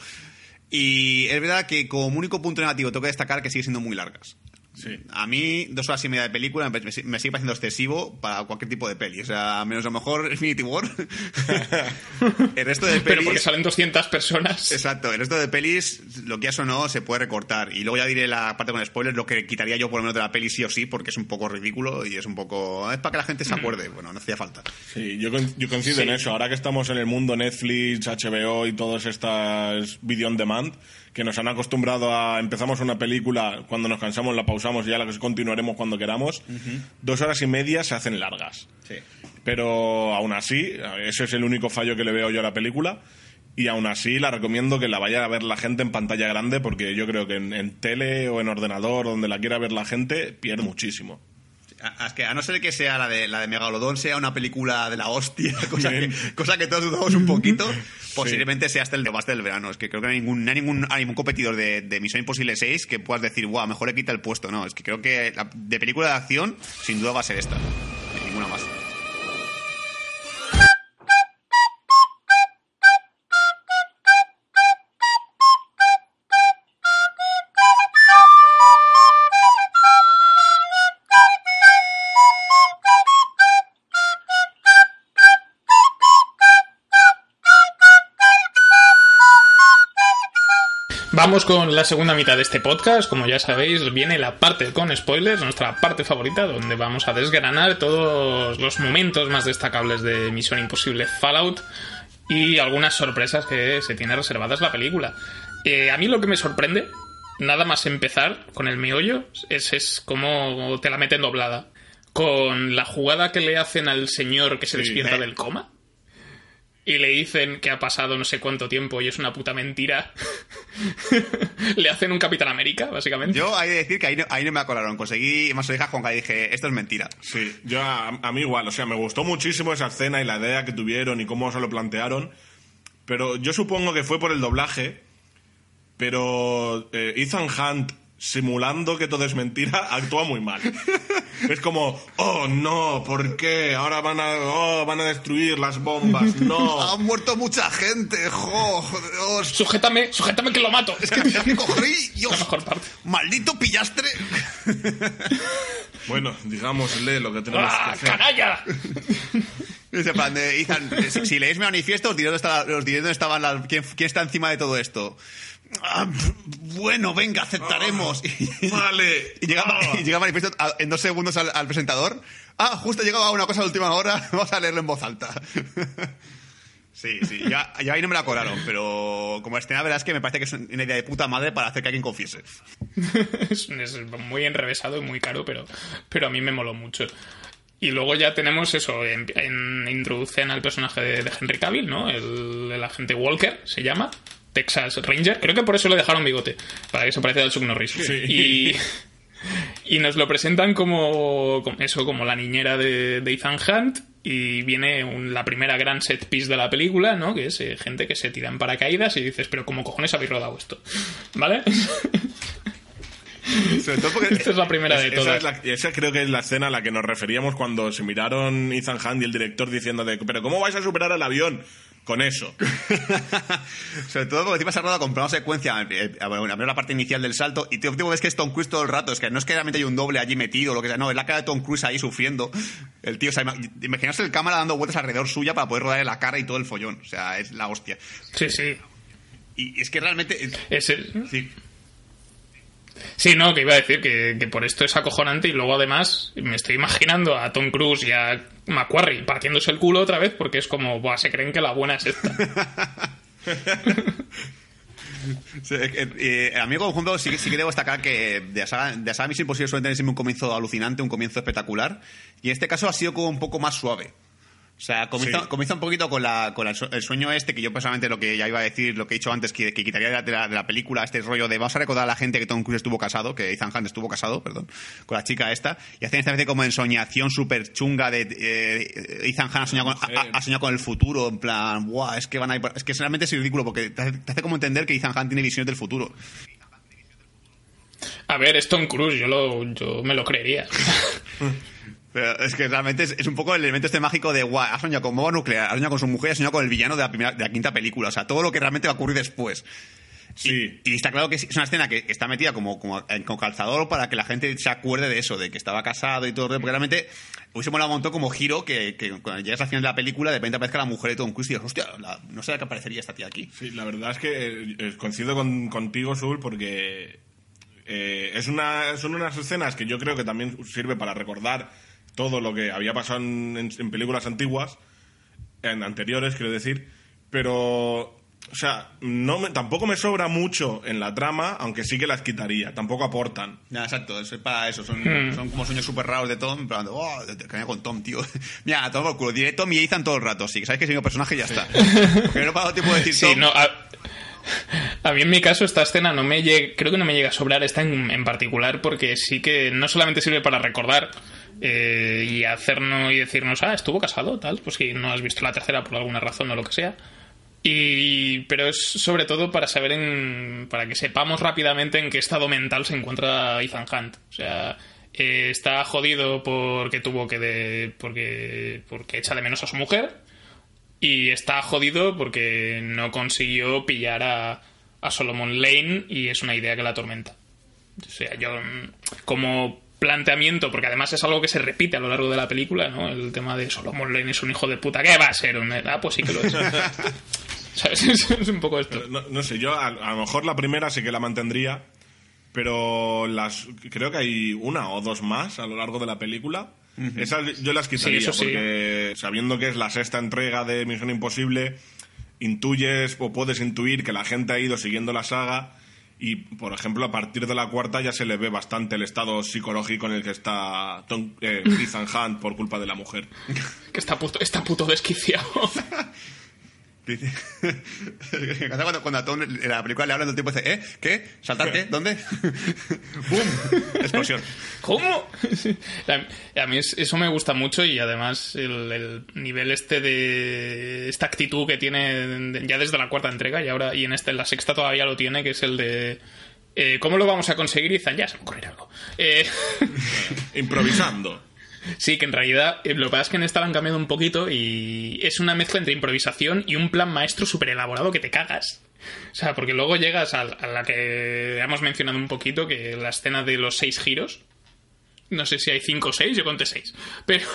Y es verdad que como único punto negativo tengo que destacar que sigue siendo muy largas. Sí. A mí, dos horas y media de película me, me sigue pareciendo excesivo para cualquier tipo de peli. O sea, menos a lo mejor Infinity War. el resto de pelis... Pero porque salen 200 personas. Exacto, el resto de pelis, lo que o no, se puede recortar. Y luego ya diré la parte con spoilers, lo que quitaría yo por lo menos de la peli sí o sí, porque es un poco ridículo y es un poco... Es para que la gente se acuerde. Bueno, no hacía falta. Sí, yo, con- yo coincido en eso. Ahora que estamos en el mundo Netflix, HBO y todas estas video on demand, que nos han acostumbrado a empezamos una película, cuando nos cansamos la pausamos ya la continuaremos cuando queramos, dos horas y media se hacen largas. Sí. Pero aún así, ese es el único fallo que le veo yo a la película. Y aún así la recomiendo que la vaya a ver la gente en pantalla grande porque yo creo que en, en tele o en ordenador, donde la quiera ver la gente, pierde muchísimo. A, es que a no ser que sea la de, la de Megalodón, sea una película de la hostia, cosa, que, cosa que todos dudamos un poquito, posiblemente sea hasta el debate del verano. Es que creo que no hay ningún, no hay ningún, hay ningún competidor de, de Misión Imposible 6 que puedas decir, wow, mejor le quita el puesto. No, es que creo que la- de película de acción, sin duda va a ser esta. Ninguna más. Vamos con la segunda mitad de este podcast. Como ya sabéis, viene la parte con spoilers, nuestra parte favorita, donde vamos a desgranar todos los momentos más destacables de Misión Imposible Fallout y algunas sorpresas que se tiene reservadas la película. Eh, a mí lo que me sorprende nada más empezar con el meollo, es, es como te la meten doblada. Con la jugada que le hacen al señor que se Sí. despierta del coma y le dicen que ha pasado no sé cuánto tiempo y es una puta mentira. le hacen un Capitán América, básicamente. Yo hay que decir que ahí no, ahí no me acolaron. Conseguí más orejas con que dije, esto es mentira. Sí, yo a, a mí igual, o sea, me gustó muchísimo esa escena y la idea que tuvieron y cómo se lo plantearon, pero yo supongo que fue por el doblaje, pero eh, Ethan Hunt simulando que todo es mentira actúa muy mal. Es como, oh no, ¿por qué? Ahora van a, oh, van a destruir las bombas, no. Ha muerto mucha gente, jo, Dios. Sujétame, sujétame que lo mato. Es que mira que la Dios. mejor parte. Maldito pillastre. Bueno, digámosle lo que tenemos que ¡Ah, hacer. canalla! Dice, en plan de, Ethan, si, si leéis mi manifiesto, os diré dónde, está- os diré dónde estaban las, quién, quién está encima de todo esto. Ah, bueno, venga, aceptaremos. Y- Vale. Y llega, Ah. y llega el manifiesto a- en dos segundos al, al presentador. Ah, justo ha llegado a una cosa de última hora. Vamos a leerlo en voz alta. Sí, sí, ya, ya ahí no me la colaron, pero como escena, la verdad es que me parece que es una idea de puta madre para hacer que alguien confiese. es, es muy enrevesado y muy caro, pero, pero a mí me moló mucho. Y luego ya tenemos eso, en, en- introducen al personaje de, de Henry Cavill, ¿no? El, el agente Walker, se llama. Texas Ranger. Creo que por eso le dejaron bigote, para que se parezca al Chuck Norris. Y, y nos lo presentan como, como eso, como la niñera de, de Ethan Hunt. Y viene un- la primera gran set piece de la película, ¿no? Que es eh, gente que se tira en paracaídas y dices, pero ¿cómo cojones habéis rodado esto? ¿Vale? Sobre todo porque Esta es la primera de Esa, todas. es la- esa creo que es la escena a la que nos referíamos cuando se miraron Ethan Hunt y el director diciendo de, pero ¿cómo vais a superar el avión con eso? Sobre todo porque encima se ha rodado con plano secuencia, eh, a ver la parte inicial del salto, y tú ves que es Tom Cruise todo el rato, es que no es que realmente hay un doble allí metido o lo que sea, no, es la cara de Tom Cruise ahí sufriendo. El tío, o sea, ima- imaginarse el cámara dando vueltas alrededor suya para poder rodarle la cara y todo el follón, o sea, es la hostia. Sí, sí. Y es que realmente... Ese- Sí, Sí, no, que iba a decir que, que por esto es acojonante y luego además me estoy imaginando a Tom Cruise y a Macquarie partiéndose el culo otra vez porque es como, se creen que la buena es esta. Sí, eh, eh, a conjunto sí, que- debo destacar que de la saga, de la saga Misión Imposible suele tener siempre un comienzo alucinante, un comienzo espectacular, y en este caso ha sido como un poco más suave. O sea, comienza, Sí. comienza un poquito con, la, con el, sue- el sueño este, que yo personalmente lo que ya iba a decir, lo que he dicho antes, que, que quitaría de la, de la- de la película este rollo de vamos a recordar a la gente que Tom Cruise estuvo casado, que Ethan Hunt estuvo casado, perdón, con la chica esta, y hacen esta especie como ensoñación súper chunga de eh, Ethan Hunt ha soñado, con, ha- ha- ha soñado con el futuro, en plan, Buah, es que van a ir por-". Es que realmente es ridículo, porque te hace, te hace como entender que Ethan Hunt tiene visiones del futuro. A ver, es Tom Cruise, yo, lo, yo me lo creería. Pero es que realmente es, es un poco el elemento este mágico de guau, ha soñado con bomba nuclear, ha soñado con su mujer, ha soñado con el villano de la, primera, de la quinta película. O sea, todo lo que realmente va a ocurrir después. Sí. Y está claro que es una escena que está metida como, como en- con calzador para que la gente se acuerde de eso, de que estaba casado y todo. Porque realmente hubiese molado un montón como giro que, que cuando llegas al final de la película de repente aparezca la mujer de Tom Cruise y dices, hostia, la- no sé qué aparecería esta tía aquí. Sí, la verdad es que eh, coincido con- contigo, Sul, porque eh, es una, son unas escenas que yo creo que también sirve para recordar todo lo que había pasado en, en- en películas antiguas, en anteriores, quiero decir, pero, o sea, no me- tampoco me sobra mucho en la trama, aunque sí que las quitaría, tampoco aportan. Ya, exacto, es para eso. Son, Hmm. son como sueños súper raros de Tom. En plan, oh, te caía con Tom, tío. Mira, todo por culo. Diré Tom y Ethan todo el rato. Sí, que sabes que es el mismo personaje y ya está. Porque no para tiempo de decir Sí, Tom. no, a, a mí en mi caso esta escena no me llega, creo que no me llega a sobrar esta en, en particular porque sí que no solamente sirve para recordar eh, y hacernos y decirnos, ah, estuvo casado, tal, pues si no has visto la tercera por alguna razón o lo que sea. Y, pero es sobre todo para saber en, para que sepamos rápidamente en qué estado mental se encuentra Ethan Hunt. O sea, eh, está jodido porque tuvo que de, porque, porque echa de menos a su mujer y está jodido porque no consiguió pillar a, a Solomon Lane y es una idea que la atormenta. O sea, yo mm, como planteamiento, porque además es algo que se repite a lo largo de la película, ¿no? El tema de Solomon Lane es un hijo de puta. ¿Qué va a ser? Un... Ah, pues sí que lo es. ¿Sabes? Es, un poco esto. No, no sé, yo a, a lo mejor la primera sí que la mantendría, pero las creo que hay una o dos más a lo largo de la película. Esas yo las quitaría, Sí, eso sí. porque sabiendo que es la sexta entrega de Misión Imposible, intuyes o puedes intuir que la gente ha ido siguiendo la saga Y, por ejemplo, a partir de la cuarta ya se le ve bastante el estado psicológico en el que está Tom, eh, Ethan Hunt por culpa de la mujer. Que está puto, está puto desquiciado. Cuando, cuando a Tom en la película le hablan todo el tiempo dice, ¿eh? ¿Qué? ¿Saltarte? ¿Dónde? ¡Bum! Explosión. ¿Cómo? A, a mí es- eso me gusta mucho y además el, el nivel este de esta actitud que tiene ya desde la cuarta entrega y ahora y en este en la sexta todavía lo tiene que es el de eh, ¿cómo lo vamos a conseguir? Y dicen, ya se me ocurrirá algo. Eh, Improvisando. Sí, que en realidad eh, lo que pasa es que en esta la han cambiado un poquito y es una mezcla entre improvisación y un plan maestro súper elaborado que te cagas. O sea, porque luego llegas a, a la que hemos mencionado un poquito, que la escena de los seis giros. No sé si hay cinco o seis, yo conté seis. Pero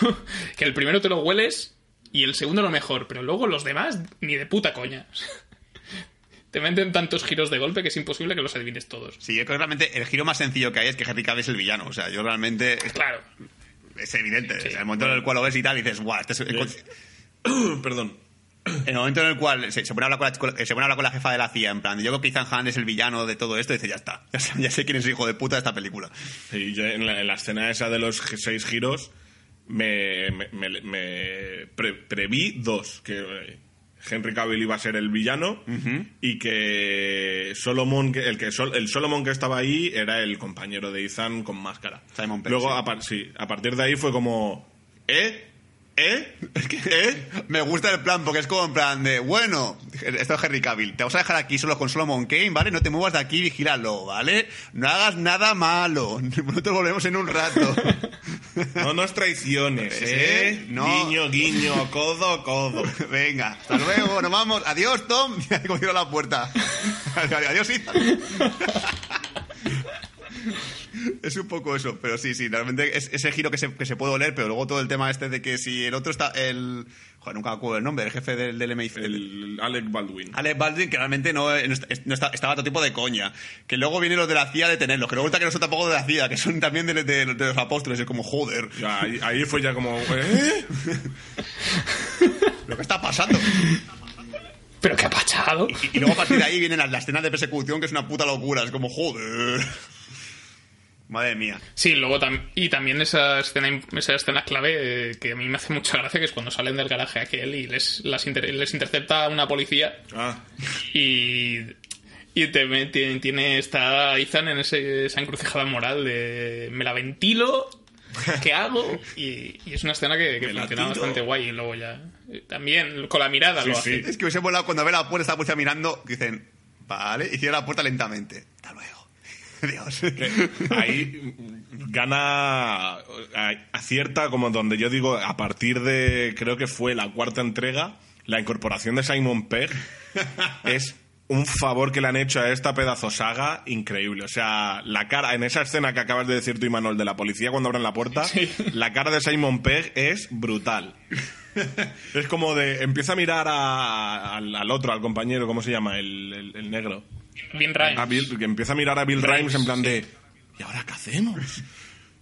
que el primero te lo hueles y el segundo lo mejor, pero luego los demás ni de puta coña. Te meten tantos giros de golpe que es imposible que los adivines todos. Sí, yo creo que realmente el giro más sencillo que hay es que Henry Cavill es el villano. O sea, yo realmente... Claro. Es evidente. Sí. O sea, el momento en el cual lo ves y tal, y dices, guau, este es... Perdón. En el momento en el cual se, se pone a hablar con la, se pone a hablar con la jefa de la CIA, en plan, yo creo que Ethan Hunt es el villano de todo esto, y dice, ya está, ya, sé- ya sé quién es el hijo de puta de esta película. Sí, yo en la, en la escena esa de los seis giros me, me, me- me pre- preví dos. Que eh, Henry Cavill iba a ser el villano y que Solomon, que- el, que Sol- el Solomon que estaba ahí era el compañero de Ethan con máscara. Simon Luego, a, par- sí, a partir de ahí fue como... ¿Eh? ¿Eh? ¿Eh? Me gusta el plan, porque es como en plan de, bueno, esto es Henry Cavill, te vamos a dejar aquí solo con Solomon Kane, ¿vale? No te muevas de aquí, vigílalo, ¿vale? No hagas nada malo, nosotros volvemos en un rato. No nos traiciones, ¿eh? no. Guiño, guiño, codo, codo. Venga, hasta luego, nos vamos. Adiós, Tom. He cogido la puerta. Adiós, Ethan. Es un poco eso, pero sí, sí, realmente es ese giro que se, que se puede oler, pero luego todo el tema este de que si el otro está, el... Joder, nunca me acuerdo el nombre, el jefe del, del MI5. El Alec Baldwin. Alec Baldwin, que realmente no, no está- no está- estaba todo tipo de coña. Que luego vienen los de la CIA a detenerlos, que luego resulta que no son tampoco de la CIA, que son también de, de- de los apóstoles. Es como, joder, Ya, ahí, ahí fue ya como... ¿eh? ¿lo que está pasando? ¿Pero qué ha pasado? Y, y luego a partir de ahí vienen las, las escenas de persecución, que es una puta locura. Es como, joder. Madre mía. Sí, luego tam- y también esa escena esa escena clave eh, que a mí me hace mucha gracia que es cuando salen del garaje aquel y les las inter- les intercepta una policía Ah, y y te, tiene, tiene está Ethan en ese- esa encrucijada moral de me la ventilo ¿qué hago? Y, y es una escena que, que funciona tiro. bastante guay y luego ya eh, también con la mirada Sí, lo sí. hace Es que hubiese volado cuando ve la puerta, está la policía mirando, dicen, vale, y cierra la puerta lentamente. Hasta luego. Dios. ahí gana, a- acierta como donde yo digo, a partir de, creo que fue la cuarta entrega, la incorporación de Simon Pegg es un favor que le han hecho a esta pedazo saga increíble. O sea, la cara, en esa escena que acabas de decir tú, Imanol, de la policía cuando abren la puerta, Sí. la cara de Simon Pegg es brutal. es como de, empieza a mirar a- al, al otro, al compañero, ¿cómo se llama? El, el- el negro. Bien Ryan A Bill- que empieza a mirar a Bill Rimes en plan de, ¿y ahora qué hacemos?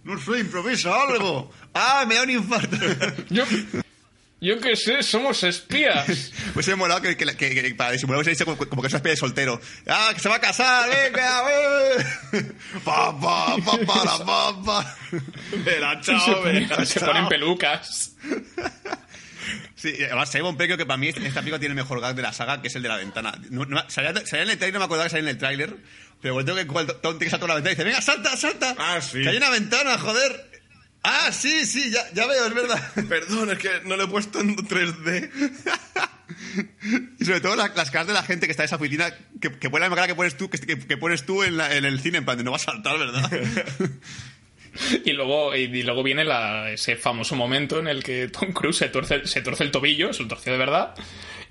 No sé, improvisa algo. Ah, me da un infarto. yo yo qué sé somos espías Pues he molado que, que, que- que para disimular se dice como, como que es una especie de soltero. Ah, que se va a casar, venga, eh. Pa, pa, pa, para, pa, pa. Verá, se, chao, ponen, verá, se chao. ponen pelucas Sí, además Simon Pegg creo que para mí esta película tiene el mejor gag de la saga, que es el de la ventana. No, no, salía, salía en el trailer, no me acordaba que salía en el trailer, pero tengo que Tom saltar por la ventana y dice, venga, salta, salta. Ah, sí. Que hay una ventana, joder. Ah, sí, sí, ya, ya veo, es verdad. Perdón, es que no lo he puesto en 3D. Y sobre todo las, las caras de la gente que está en esa oficina, que, que pone la misma cara que pones tú, que, que- que pones tú en, la- en el cine, en plan de no va a saltar, ¿verdad? Y luego, y, y luego viene la- ese famoso momento en el que Tom Cruise se tuerce, se torce el tobillo, se lo torció de verdad,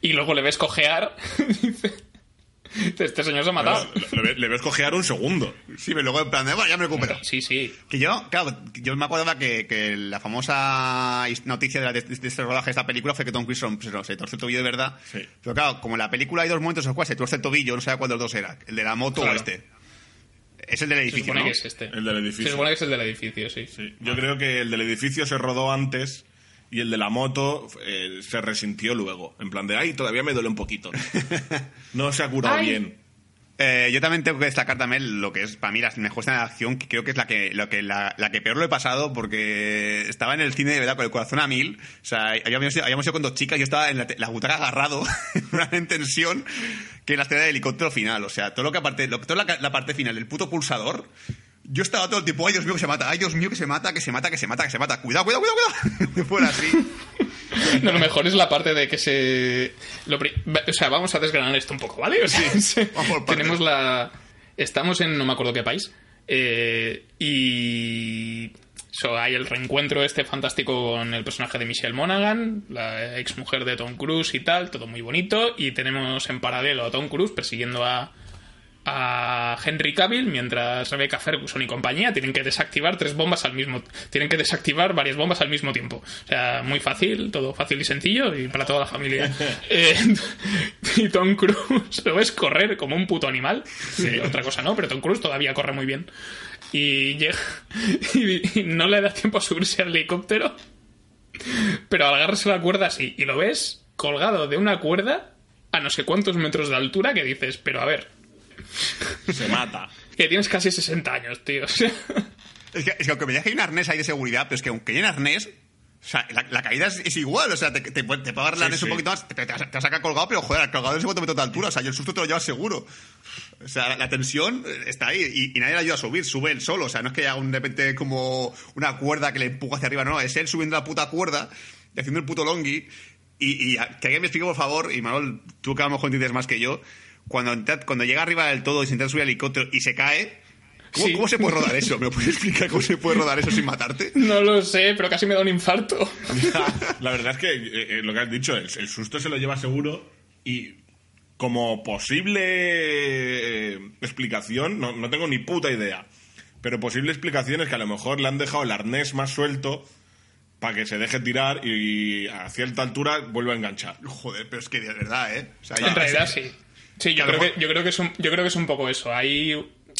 y luego le ves cojear. y dice, este señor se ha matado. le, le- le ves cojear un segundo. Sí, pero luego en plan de, bueno, ya me recupero. Sí, sí. Que yo, claro, yo me acordaba que, que la famosa noticia de, la- de- de este rodaje de esta película fue que Tom Cruise se, torce el tobillo de verdad. Sí. Pero claro, como en la película hay dos momentos en los cuales se tuerce el tobillo, no sabía cuál de los dos era. El de la moto Claro. o este. Es el del Se edificio, supone ¿no? que es este. El del edificio. Se supone que es el del edificio, sí. Sí, Yo creo que el del edificio se rodó antes y el de la moto eh, se resintió luego. En plan de, ay, todavía me duele un poquito. No se ha curado Ay. bien. Eh, yo también tengo que destacar también lo que es para mí la mejor escena de acción, que creo que es la que, lo que la, la que peor lo he pasado porque estaba en el cine de verdad con el corazón a mil. O sea, habíamos, habíamos ido con dos chicas, yo estaba en la, la butaca agarrado, en tensión, que en la escena del helicóptero final. O sea, todo lo que aparte, lo, toda la, la parte final, el puto pulsador. Yo estaba todo el tiempo, ay Dios mío que se mata, ay Dios mío que se mata, que se mata, que se mata, que se mata. Cuidado, cuidado, cuidado, cuidado. Fuera así. No, lo mejor es la parte de que se. lo pri- o sea, vamos a desgranar esto un poco, ¿vale? O sea, se- tenemos la. Estamos en no me acuerdo qué país. eh, y. so, hay el reencuentro este fantástico con el personaje de Michelle Monaghan, la ex mujer de Tom Cruise y tal, todo muy bonito. Y tenemos en paralelo a Tom Cruise persiguiendo a, a Henry Cavill mientras Rebecca Ferguson y compañía tienen que desactivar tres bombas al mismo tienen que desactivar varias bombas al mismo tiempo. O sea muy fácil todo fácil y sencillo y para toda la familia. Eh, y Tom Cruise lo ves correr como un puto animal. Sí, otra cosa no pero Tom Cruise todavía corre muy bien. Y llega y, y no le da tiempo a subirse al helicóptero pero al agarrarse la cuerda sí y lo ves colgado de una cuerda a no sé cuántos metros de altura que dices pero a ver Se mata. que tienes casi 60 años, tío. O sea, Es que, es que aunque me digas que hay un arnés ahí de seguridad, pero es que aunque hay un arnés, o sea, la, la caída es, es igual, o sea, te, te, te puede dar el Sí, arnés un sí. poquito más, te, te, vas te vas a sacar colgado, pero joder, colgado de 50 metros de altura, o sea, y el susto te lo llevas seguro. O sea, la, la tensión eh, está ahí y, y nadie le ayuda a subir, sube él solo, o sea, no es que haya un, de repente como una cuerda que le empuja hacia arriba, no, es él subiendo la puta cuerda y haciendo el puto longi. Y, y que alguien me explique, por favor, y Manuel, tú que a lo mejor entiendes más que yo, cuando, cuando llega arriba del todo y se intenta subir al helicóptero y se cae, ¿cómo, Sí. cómo se puede rodar eso? ¿Me puedes explicar cómo se puede rodar eso sin matarte? no lo sé, pero casi me da un infarto. La verdad es que eh, eh, lo que has dicho, el, el susto se lo lleva seguro y como posible eh, explicación, no, no tengo ni puta idea, pero posible explicación es que a lo mejor le han dejado el arnés más suelto para que se deje tirar y a cierta altura vuelva a enganchar. Joder, pero es que de verdad, ¿eh? O sea, ya- En realidad sí. Sí, yo creo, que, yo, creo que es un, yo creo que es un poco eso. Ahí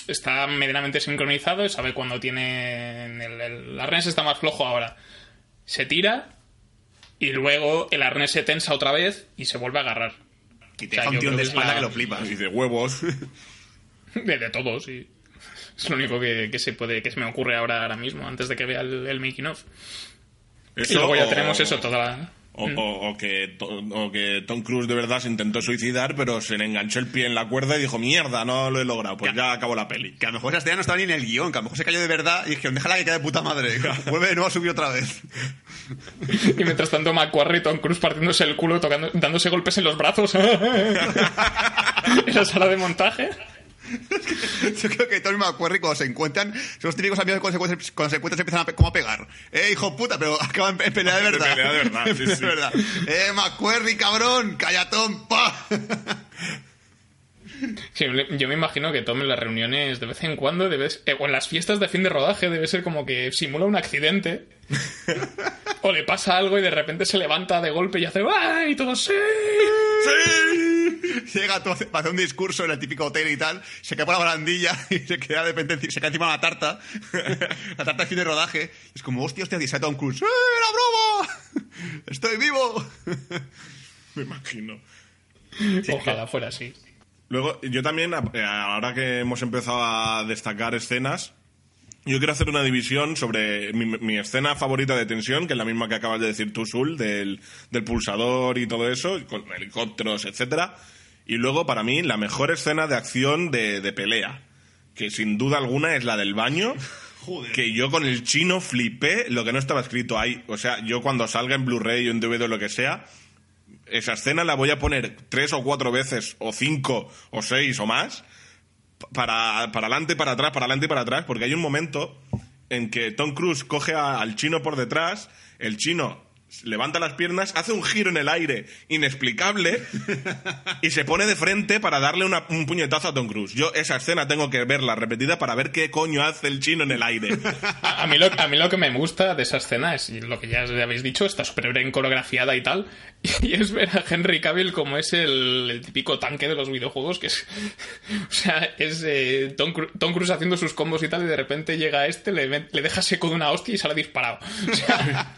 está medianamente sincronizado y sabe cuando tiene... El, el arnés está más flojo ahora. Se tira y luego el arnés se tensa otra vez y se vuelve a agarrar. Y O te sea, deja un creo de espalda que lo flipas. Y de huevos. De, de todo, sí. Es lo único que, que se puede que se me ocurre ahora, ahora mismo, antes de que vea el, el making of. Eso y luego ya o- tenemos eso, toda la... O, o- o que, o que Tom Cruise de verdad se intentó suicidar, pero se le enganchó el pie en la cuerda y dijo, mierda, no lo he logrado, pues ya acabó la peli. Que a lo mejor esa escena no estaba ni en el guion, que a lo mejor se cayó de verdad y dijeron, déjala que quede de puta madre. Vuelve de nuevo a subir otra vez. Y mientras tanto Macquarie y Tom Cruise partiéndose el culo, tocando, dándose golpes en los brazos. en la sala de montaje. Yo creo que Tony McQuarrie cuando se encuentran, son los típicos amigos que cuando se, cuando se encuentran se empiezan a, pe- como a pegar. Eh, hijo puta, pero acaban en pelea de verdad. pelea de verdad, sí, De sí. verdad. Eh, McQuarrie, cabrón, callatón, pa. Sí, yo me imagino que Tom en las reuniones de vez en cuando, eh, o en las fiestas de fin de rodaje, debe ser como que simula un accidente. o le pasa algo y de repente se levanta de golpe y hace ¡ay! Y todo sí. Llega todo, hacer un discurso en el típico hotel y tal, se cae por la barandilla y se queda de repente, se cae encima de la tarta, la tarta de fin de rodaje. Es como, hostia, hostia, y sale Tom Cruise, ¡eh, la broma! ¡Estoy vivo! Me imagino. Ojalá fuera así. Luego, yo también, eh, ahora que hemos empezado a destacar escenas, yo quiero hacer una división sobre mi, mi escena favorita de tensión, que es la misma que acabas de decir tú, Sul, del, del pulsador y todo eso, con helicópteros, etcétera. Y luego, para mí, la mejor escena de acción de, de pelea, que sin duda alguna es la del baño. Que yo con el chino flipé lo que no estaba escrito ahí. O sea, yo cuando salga en Blu-ray o en DVD o lo que sea, esa escena la voy a poner tres o cuatro veces, o cinco, o seis, o más, pa- para, para adelante, para atrás, para adelante para atrás, porque hay un momento en que Tom Cruise coge al chino por detrás, el chino levanta las piernas, hace un giro en el aire inexplicable y se pone de frente para darle una- un puñetazo a Tom Cruise. Yo esa escena tengo que verla repetida para ver qué coño hace el chino en el aire. A, a mí lo, a mí lo que me gusta de esa escena es lo que ya habéis dicho, está súper bien coreografiada y tal, y es ver a Henry Cavill como es el, el típico tanque de los videojuegos, que es... O sea, es eh, Tom, Tom Cruise haciendo sus combos y tal, y de repente llega este, le, le deja seco de una hostia y sale disparado. O sea,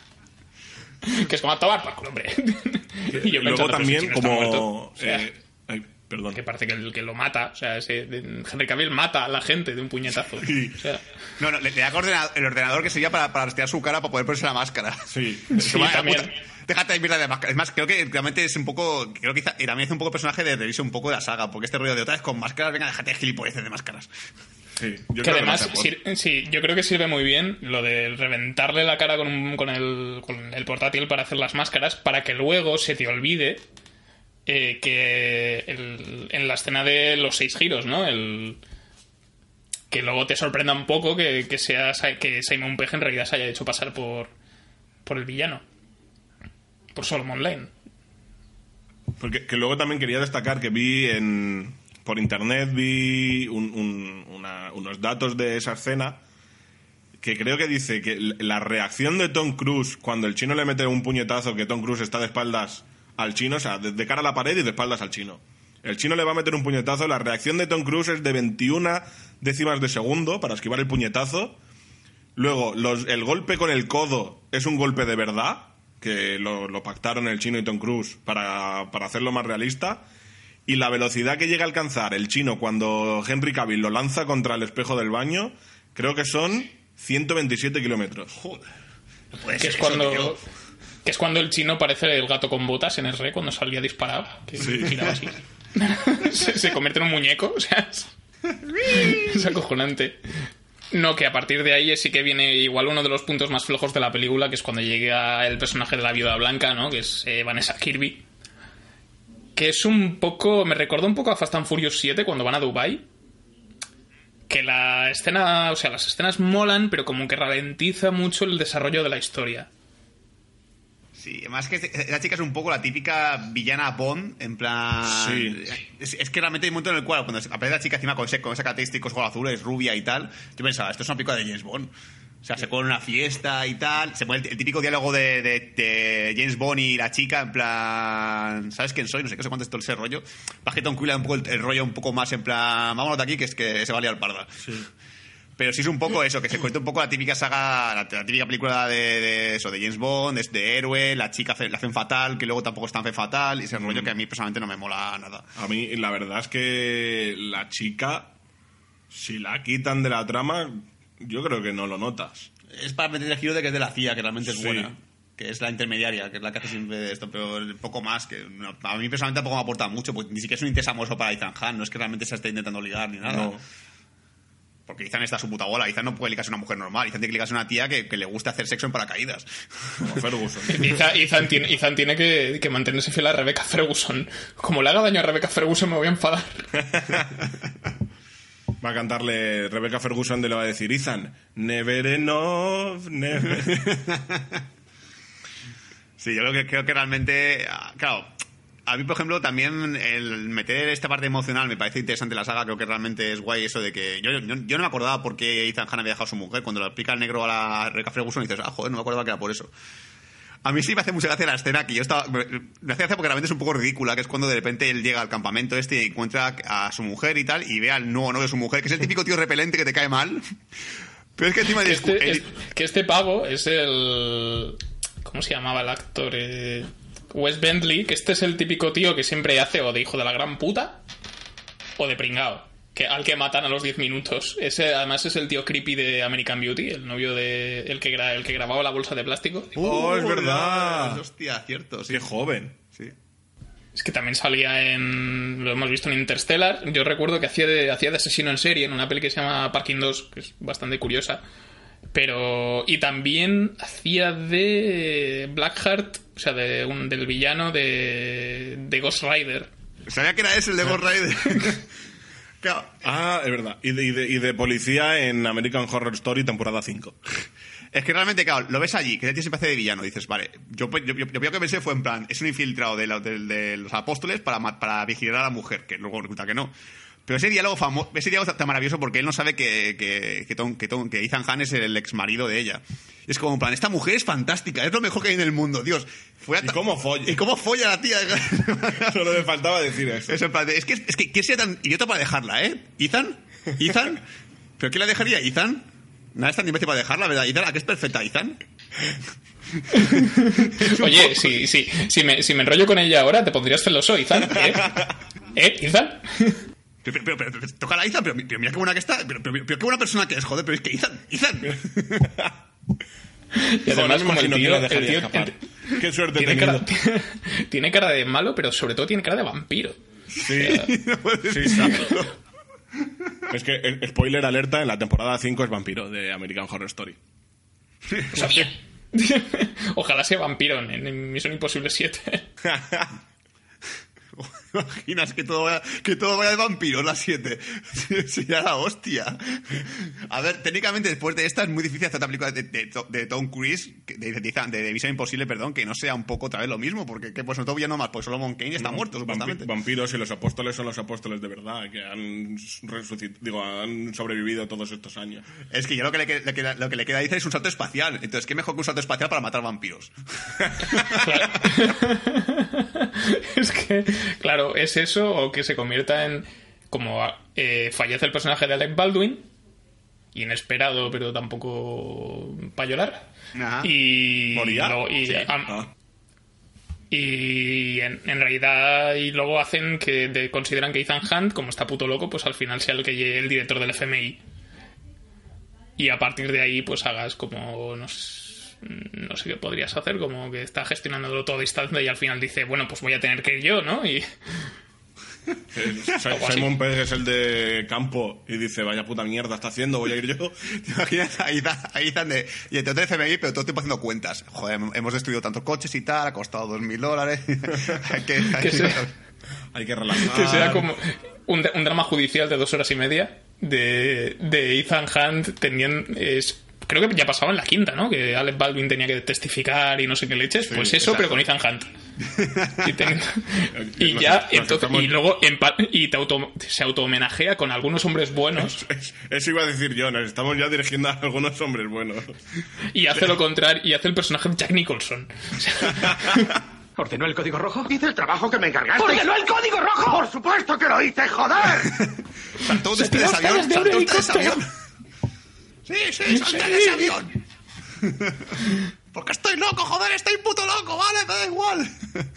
que es como a tomar por culo, hombre. Y yo Luego también, como... eh, ay, Perdón. Que parece que, el, que lo mata. O sea, ese, Henry Cavill mata a la gente de un puñetazo. O sea, No, no, le, le da el ordenador que sería para, para rastrear su cara para poder ponerse la máscara. Sí. Sí, Toma, también. puta, Déjate de mierda de máscara. Es más, creo que realmente es un poco. Creo que quizá- y también es un poco personaje de revisión un poco de la saga. Porque este rollo de otra vez con máscaras, venga, déjate de gilipolleces de máscaras. Sí, yo que creo además, sir- sí, yo creo que sirve muy bien lo de reventarle la cara con, un- con, el, con el portátil para hacer las máscaras, para que luego se te olvide eh, que el- en la escena de los seis giros, ¿no? El, que luego te sorprenda un poco que, que, sea, que Simon Pegg en realidad se haya hecho pasar por, por el villano. Por Solomon Lane. Porque que luego también quería destacar que vi en por internet vi un- un- una- unos datos de esa escena que creo que dice que la reacción de Tom Cruise cuando el chino le mete un puñetazo que Tom Cruise está de espaldas al chino, o sea, de cara a la pared y de espaldas al chino. El chino le va a meter un puñetazo, la reacción de Tom Cruise es de 21 décimas de segundo para esquivar el puñetazo. Luego, los- el golpe con el codo es un golpe de verdad, que lo, lo pactaron el chino y Tom Cruise para, para hacerlo más realista. Y la velocidad que llega a alcanzar el chino cuando Henry Cavill lo lanza contra el espejo del baño, creo que son 127 kilómetros. Puede Que ser es cuando. tío. Que es cuando el chino parece el gato con botas en el re cuando salía disparado. Que giraba así. se, se convierte en un muñeco. O sea, es, es acojonante. No, que a partir de ahí sí que viene igual uno de los puntos más flojos de la película, que es cuando llega el personaje de la viuda blanca, ¿no? Que es eh, Vanessa Kirby. Que es un poco. Me recordó un poco a Fast and Furious 7 cuando van a Dubai que la escena, o sea, las escenas molan, pero como que ralentiza mucho el desarrollo de la historia. Sí, además que este- la chica es un poco la típica villana Bond, en plan... Sí. Es, es que realmente hay un momento en el cual, cuando aparece la chica encima con ese, con esa característica ojos azules, rubia y tal, yo pensaba, esto es una película de James Bond. O sea, se pone una fiesta y tal, se pone el, típico diálogo de, de- de James Bond y la chica, en plan, ¿sabes quién soy? No sé qué, sé cuánto es todo ese rollo. Para que Tom Cruise un poco el, el rollo un poco más en plan, vámonos de aquí, que es que se va a liar parda. Pero sí es un poco eso, que se cuenta un poco la típica saga, la, la típica película de, de eso, de James Bond, es de héroe, la chica hace- la hacen fatal, que luego tampoco es tan fe fatal, y ese rollo que a mí personalmente no me mola nada. A mí la verdad es que la chica, si la quitan de la trama, yo creo que no lo notas. Es para meter el giro de que es de la CIA, que realmente es Sí. buena. Que es la intermediaria, que es la que hace siempre esto, pero poco más. que no- A mí personalmente tampoco me aporta mucho, porque ni siquiera es un interés amoroso para Ethan Hunt, no es que realmente se esté intentando ligar ni nada. No. Porque Ethan está a su puta bola, Ethan no puede ligarse a una mujer normal, Ethan tiene que ligarse a una tía que, que le gusta hacer sexo en paracaídas. Como Ferguson. Ethan, Ethan tiene, Ethan tiene que, que mantenerse fiel a Rebecca Ferguson. Como le haga daño a Rebecca Ferguson me voy a enfadar. Va a cantarle Rebecca Ferguson y le va a decir, Ethan, never enough, never... Sí, yo creo que, creo que realmente. Claro, a mí, por ejemplo, también el meter esta parte emocional me parece interesante la saga. Creo que realmente es guay eso de que. Yo, yo, no me acordaba por qué Ethan Hunt había dejado a su mujer. Cuando le explica el negro a la Ferguson, dices, ah, joder, no me acordaba que era por eso. A mí sí me hace mucha gracia la escena que yo estaba. Me, hace gracia porque realmente es un poco ridícula, que es cuando de repente él llega al campamento este y encuentra a su mujer y tal, y ve al nuevo novio de su mujer, que es el típico tío repelente que te cae mal. Pero es que encima Que este, es- que este pavo es el. ¿Cómo se llamaba el actor? Eh, Wes Bentley, que este es el típico tío que siempre hace o de hijo de la gran puta o de pringao. Que, al que matan a los 10 minutos. Ese además es el tío creepy de American Beauty, el novio de. el que, gra- el que grababa la bolsa de plástico. Oh, es verdad. Hostia, cierto, sí. Qué joven. Sí. Es que también salía en. Lo hemos visto en Interstellar. Yo recuerdo que hacía de, hacía de asesino en serie en una peli que se llama Parking 2, que es bastante curiosa. Pero. Y también hacía de. Blackheart, o sea, de un, del villano de. de Ghost Rider. Sabía que era ese el de Ghost Rider. Claro, Ah, es verdad. Y de, y de- y de policía en American Horror Story temporada 5. Es que realmente, claro, lo ves allí, que tío siempre hace de villano. Dices, vale, yo, yo, yo, yo primero que pensé fue en plan, es un infiltrado de, la- de- los apóstoles para, para vigilar a la mujer, que luego resulta que no. Pero ese diálogo famoso, ese diálogo tan maravilloso porque él no sabe que, que, que, Tom- que, Tom- que Ethan Hunt es el ex marido de ella. Es como en plan, esta mujer es fantástica, es lo mejor que hay en el mundo, Dios. Fue a ¿Y cómo folla? ¿Y cómo folla la tía? Solo me faltaba decir eso. Es, en plan es que, es que ¿quién sea tan idiota para dejarla, eh? ¿Ethan? ¿Ethan? ¿Pero qué la dejaría, Ethan? Nada es tan imbécil para dejarla, ¿verdad? ¿Ethan? ¿A qué es perfecta, Ethan? Oye, si, si, si, me, si me enrollo con ella ahora, te pondrías celoso, Ethan. ¿eh? ¿Eh, Ethan? Pero, pero, pero, pero, toca la Ethan, pero, pero mira qué buena que está. Pero, pero, pero qué buena persona que es, joder, pero es que Ethan, Ethan. Y además, como el tío, el tío tiene- Qué suerte tiene cara, tiene cara de malo, pero sobre todo tiene cara de vampiro. Sí, sí, sí. Es que, el- spoiler alerta, en la temporada 5 es vampiro de American Horror Story. Sabía. Ojalá sea vampiro en, en Misión Imposible 7. Imaginas que todo vaya, que todo vaya de vampiros las 7. Sería la hostia. A ver, técnicamente después de esta es muy difícil hacer otra película de, de- de Tom Cruise, de, de, de- de Misión Imposible, perdón, que no sea un poco otra vez lo mismo, porque que, pues no todo no más, pues Solomon Kane está muerto, Vampi- supuestamente. Vampiros y los apóstoles son los apóstoles de verdad, que han, digo, han sobrevivido todos estos años. Es que ya lo que, le, que- lo que- lo que le queda dice es un salto espacial. Entonces, ¿qué mejor que un salto espacial para matar vampiros? es que, claro, es eso o que se convierta en. Como eh, fallece el personaje de Alec Baldwin, inesperado, pero tampoco para llorar. Y. ¿Moría? lo- y, Sí. Ah. y en, en realidad, y luego hacen que de- consideran que Ethan Hunt, como está puto loco, pues al final sea el que llegue el director del FMI. Y a partir de ahí, pues hagas como. No sé, no sé qué podrías hacer, como que está gestionándolo todo a distancia y al final dice, bueno, pues voy a tener que ir yo, ¿no? Y. Eh. Simon Pegg es el de campo y dice, vaya puta mierda está haciendo, voy a ir yo. ¿Te imaginas a Ethan, a Ethan de. Y del FMI, pero todo el tiempo haciendo cuentas. Joder, hemos destruido tantos coches y tal, ha costado dos mil dólares. hay que. hay Que que- sea- Hay que relajar. que sea como un, un drama judicial de dos horas y media de, de Ethan Hunt teniendo es creo que ya pasaba en la quinta no que Alec Baldwin tenía que testificar y no sé qué leches pues eso pero con Ethan Hunt y, ten- y Los- ya entonces, estamos- y luego empa- y te auto, se auto homenajea con algunos hombres buenos Es- Eso iba a decir yo, nos estamos ya dirigiendo a algunos hombres buenos. y hace lo contrario y hace el personaje de Jack Nicholson ¿Ordenó el código rojo? Hice el trabajo que me encargaste. ¡Ordenó el código rojo! ¡Por supuesto que lo hice, joder! Saltó avión, saltó avión. Sí, sí, salté de ese avión. Porque estoy loco, joder, estoy puto loco, vale, me da igual.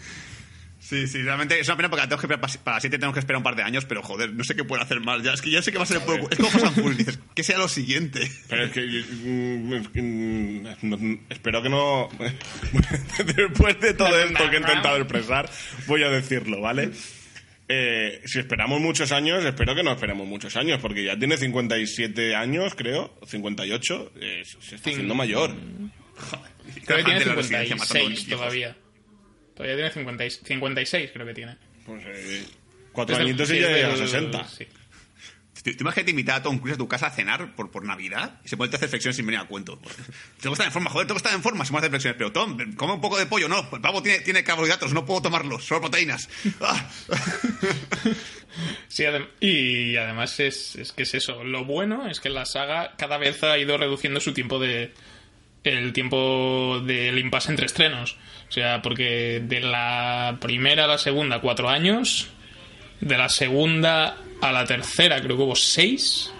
Sí, sí, realmente es una pena porque tengo que esperar pa- para las 7 tenemos que esperar un par de años, pero joder, no sé qué puede hacer mal. Ya, es que ya sé que va a ser el poco. Es como Furious, dices, que sea lo siguiente. Pero es que. mm, mm, espero que no. Después de todo esto que he intentado expresar, voy a decirlo, ¿vale? Eh, si esperamos muchos años, espero que no esperemos muchos años, porque ya tiene 57 años, creo, 58, eh, se está haciendo mayor. creo que tiene Trabajante en la residencia matando 56 niños. todavía todavía tiene 50 y- 56 creo que tiene Pues eh, cuatro Desde- añitos y sí, ya llega a el- 60. sí. ¿Te, te imaginas a Tom Cruise a tu casa a cenar por, por Navidad y se a hacer flexiones sin venir a cuento? Tengo que estar en forma, joder, tengo que estar en forma, se a hacer flexiones. Pero Tom, come un poco de pollo, no. El pavo tiene, tiene carbohidratos, no puedo tomarlos, solo proteínas. Ah. Sí, adem- y además es, es que es eso. Lo bueno es que la saga cada vez ha ido reduciendo su tiempo de. El tiempo del impasse entre estrenos. O sea, porque de la primera a la segunda, cuatro años. De la segunda a la tercera, creo que hubo seis.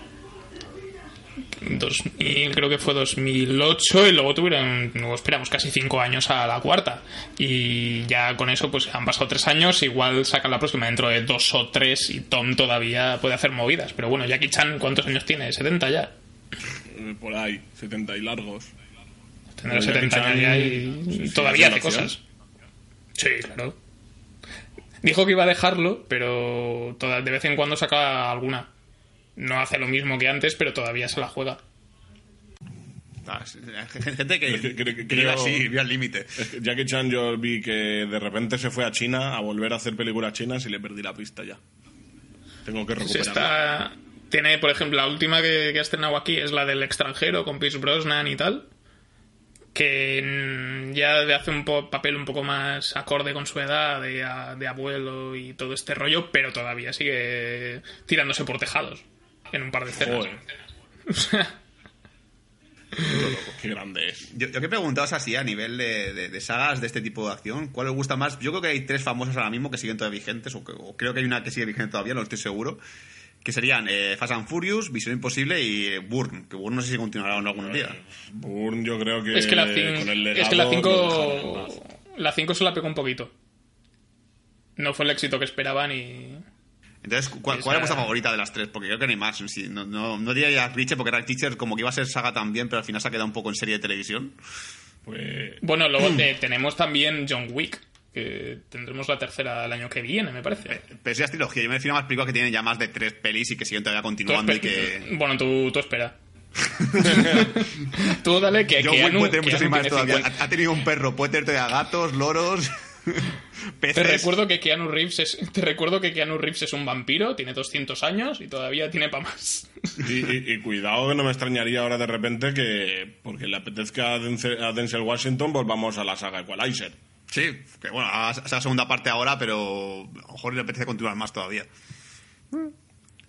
2000, creo que fue 2008 y luego tuvieron, luego esperamos casi cinco años a la cuarta y ya con eso pues han pasado tres años igual sacan la próxima dentro de dos o tres y Tom todavía puede hacer movidas pero bueno Jackie Chan ¿cuántos años tiene? 70 ya Eh, Por ahí, 70 y largos. tendrá Pero Jackie 70 años ya y, sí, y sí, todavía hace cosas sí claro dijo que iba a dejarlo pero toda- de vez en cuando saca alguna no hace lo mismo que antes pero todavía se la juega Ah, Gente que, que creo- así, vive al límite. Jackie Chan yo vi que de repente se fue a China a volver a hacer películas chinas y le perdí la pista ya. Tengo que Se recuperarla. está... Tiene, por ejemplo, la última que, que ha estrenado aquí es la del extranjero con Pierce Brosnan y tal. Que mm, ya hace un papel un poco más acorde con su edad de, a- de abuelo y todo este rollo, pero todavía sigue tirándose por tejados en un par de escenas. Qué grande es. Yo, yo que he preguntado es así a nivel de, de- de sagas de este tipo de acción, ¿cuál os gusta más? Yo creo que hay tres famosas ahora mismo que siguen todavía vigentes, o, que- o creo que hay una que sigue vigente todavía, no estoy seguro, que serían eh, Fast and Furious, Visión Imposible y eh, Burn, que Burn no sé si continuará o no algún día. Bourne yo creo que es que la con el 5 legado es que la lo 5 dejarán en paz. la 5 se la pegó un poquito. No fue el éxito que esperaban y Entonces, ¿cuál, es vuestra favorita de las tres? Porque creo que no hay más. Sí, no, no, no diría ya Reacher porque Jack Teacher como que iba a ser saga también, pero al final se ha quedado un poco en serie de televisión. Pues. Bueno, luego te- tenemos también John Wick, que tendremos la tercera el año que viene, me parece. Pero esa es trilogía. Yo me refiero a más películas que tienen ya más de tres pelis y que siguen todavía continuando y que... Bueno, tú, tú espera. tú dale que Wick Keanu- puede tener muchos animales todavía. 50. Ha, ha tenido un perro, puede tener todavía gatos, loros, peces. Te recuerdo que Keanu Reeves es, te recuerdo que Keanu Reeves es un vampiro, tiene 200 años y todavía tiene pa' más. Y, y- y cuidado que no me extrañaría ahora de repente que, porque le apetezca a Denzel, a Denzel Washington, volvamos a la saga Equalizer. Sí, que bueno, es la segunda parte ahora, pero a lo mejor le apetece continuar más todavía.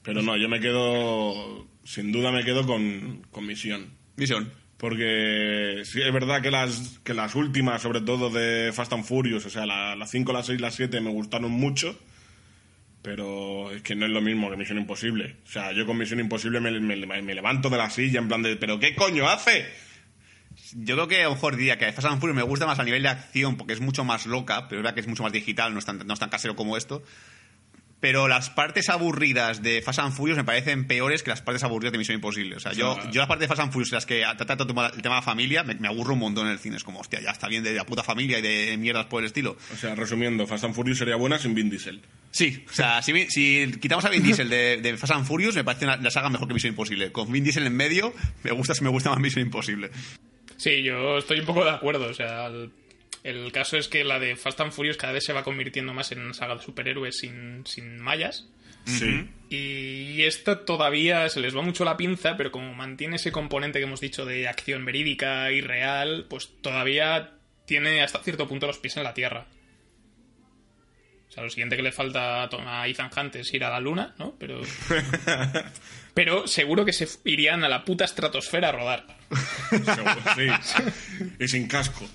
Pero no, yo me quedo, sin duda me quedo con, con Misión. Misión. Porque sí, es verdad que las, que las últimas, sobre todo de Fast and Furious, o sea, la- las 5, las 6, las 7 me gustaron mucho, pero es que no es lo mismo que Misión Imposible. O sea, yo con Misión Imposible me, me- me levanto de la silla en plan de, ¿pero qué coño hace? Yo creo que a lo mejor diría que Fast and Furious me gusta más a nivel de acción porque es mucho más loca, pero es verdad que es mucho más digital, no es tan, no es tan casero como esto. Pero las partes aburridas de Fast and Furious me parecen peores que las partes aburridas de Misión Imposible. O sea, yo, yo las partes de Fast and Furious las que trata todo el tema- el tema de la familia me, me aburro un montón en el cine. Es como, hostia, ya está bien de la puta familia y de mierdas por el estilo. O sea, resumiendo, Fast and Furious sería buena sin Vin Diesel. Sí, o sea, si, si quitamos a Vin Diesel de, de Fast and Furious, me parece una- la saga mejor que Misión Imposible. Con Vin Diesel en medio, me gusta, me gusta más Misión Imposible. Sí, yo estoy un poco de acuerdo. O sea, el, el caso es que la de Fast and Furious cada vez se va convirtiendo más en una saga de superhéroes sin, sin mallas. Sí. Y esta todavía se les va mucho la pinza, pero como mantiene ese componente que hemos dicho de acción verídica y real, pues todavía tiene hasta cierto punto los pies en la tierra. O sea, lo siguiente que le falta a Ethan Hunt es ir a la luna, ¿no? Pero. Pero seguro que se irían a la puta estratosfera a rodar. Seguro, sí. Y sin casco.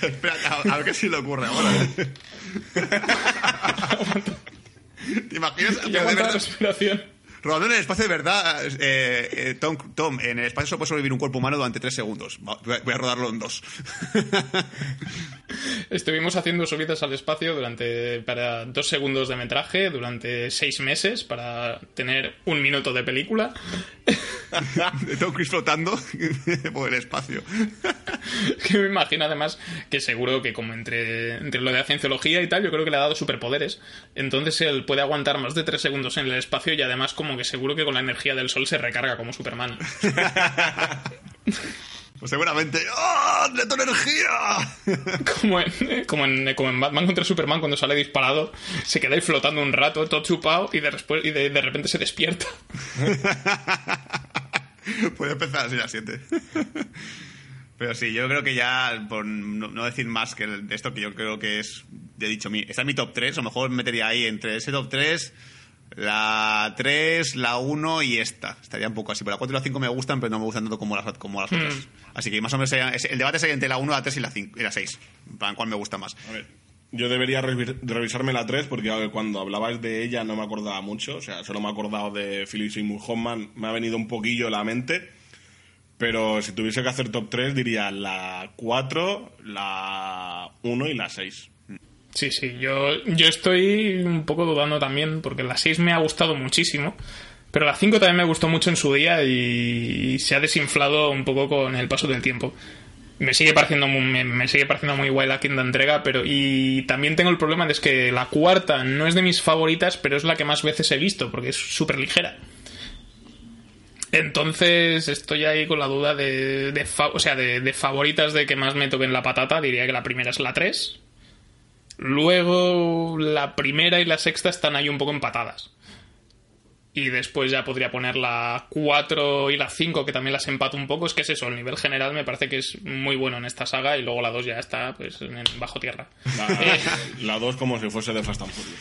Espera, a, a ver qué se le ocurre ahora. ¿Te imaginas? Y Pero de la respiración. rodando en el espacio de verdad, eh, eh, Tom, Tom, en el espacio solo puede sobrevivir un cuerpo humano durante tres segundos. Va- Voy a, voy a rodarlo en dos. Estuvimos haciendo subidas al espacio durante para dos segundos de metraje durante seis meses para tener un minuto de película. Tom Cruise flotando por el espacio. que me imagino además que seguro que como entre, entre lo de la cienciología y tal, yo creo que le ha dado superpoderes. Entonces él puede aguantar más de tres segundos en el espacio y además como que seguro que con la energía del sol se recarga como Superman. Pues seguramente. ¡Oh! ¡Neto energía! Como en, como, en, como en Batman contra Superman cuando sale disparado, se queda ahí flotando un rato, todo chupado y de, y de, de repente se despierta. Puede empezar así a las 7. Pero sí, yo creo que ya, por no, no decir más que de esto, que yo creo que es, ya he dicho, mi, está en mi top 3, a lo mejor metería ahí entre ese top 3, la 3, la 1 y esta. Estaría un poco así, pero la 4 y la 5 me gustan, pero no me gustan tanto como las, como las otras. Así que más o menos sería- el debate sería entre la 1, la 3 y la, 5, y la 6. En plan, ¿cuál me gusta más? A ver, yo debería revi- revisarme la 3 porque cuando hablabais de ella no me acordaba mucho. O sea, solo me he acordado de Philip Seymour Hoffman. Me ha venido un poquillo a la mente. Pero si tuviese que hacer top 3 diría la 4, la 1 y la 6. Sí, sí, yo, yo estoy un poco dudando también, porque la 6 me ha gustado muchísimo, pero la 5 también me gustó mucho en su día y se ha desinflado un poco con el paso del tiempo. Me sigue pareciendo muy, me, sigue pareciendo muy guay la quinta entrega, pero y también tengo el problema de es que la cuarta no es de mis favoritas, pero es la que más veces he visto, porque es súper ligera. Entonces estoy ahí con la duda de, o sea, de, de favoritas de que más me toquen la patata. Diría que la primera es la 3. Luego la primera y la sexta están ahí un poco empatadas. Y después ya podría poner la 4 y la 5, que también las empato un poco. Es que es eso, el nivel general me parece que es muy bueno en esta saga. Y luego la 2 ya está pues en bajo tierra. Eh, La 2 como si fuese de Fast and Furious.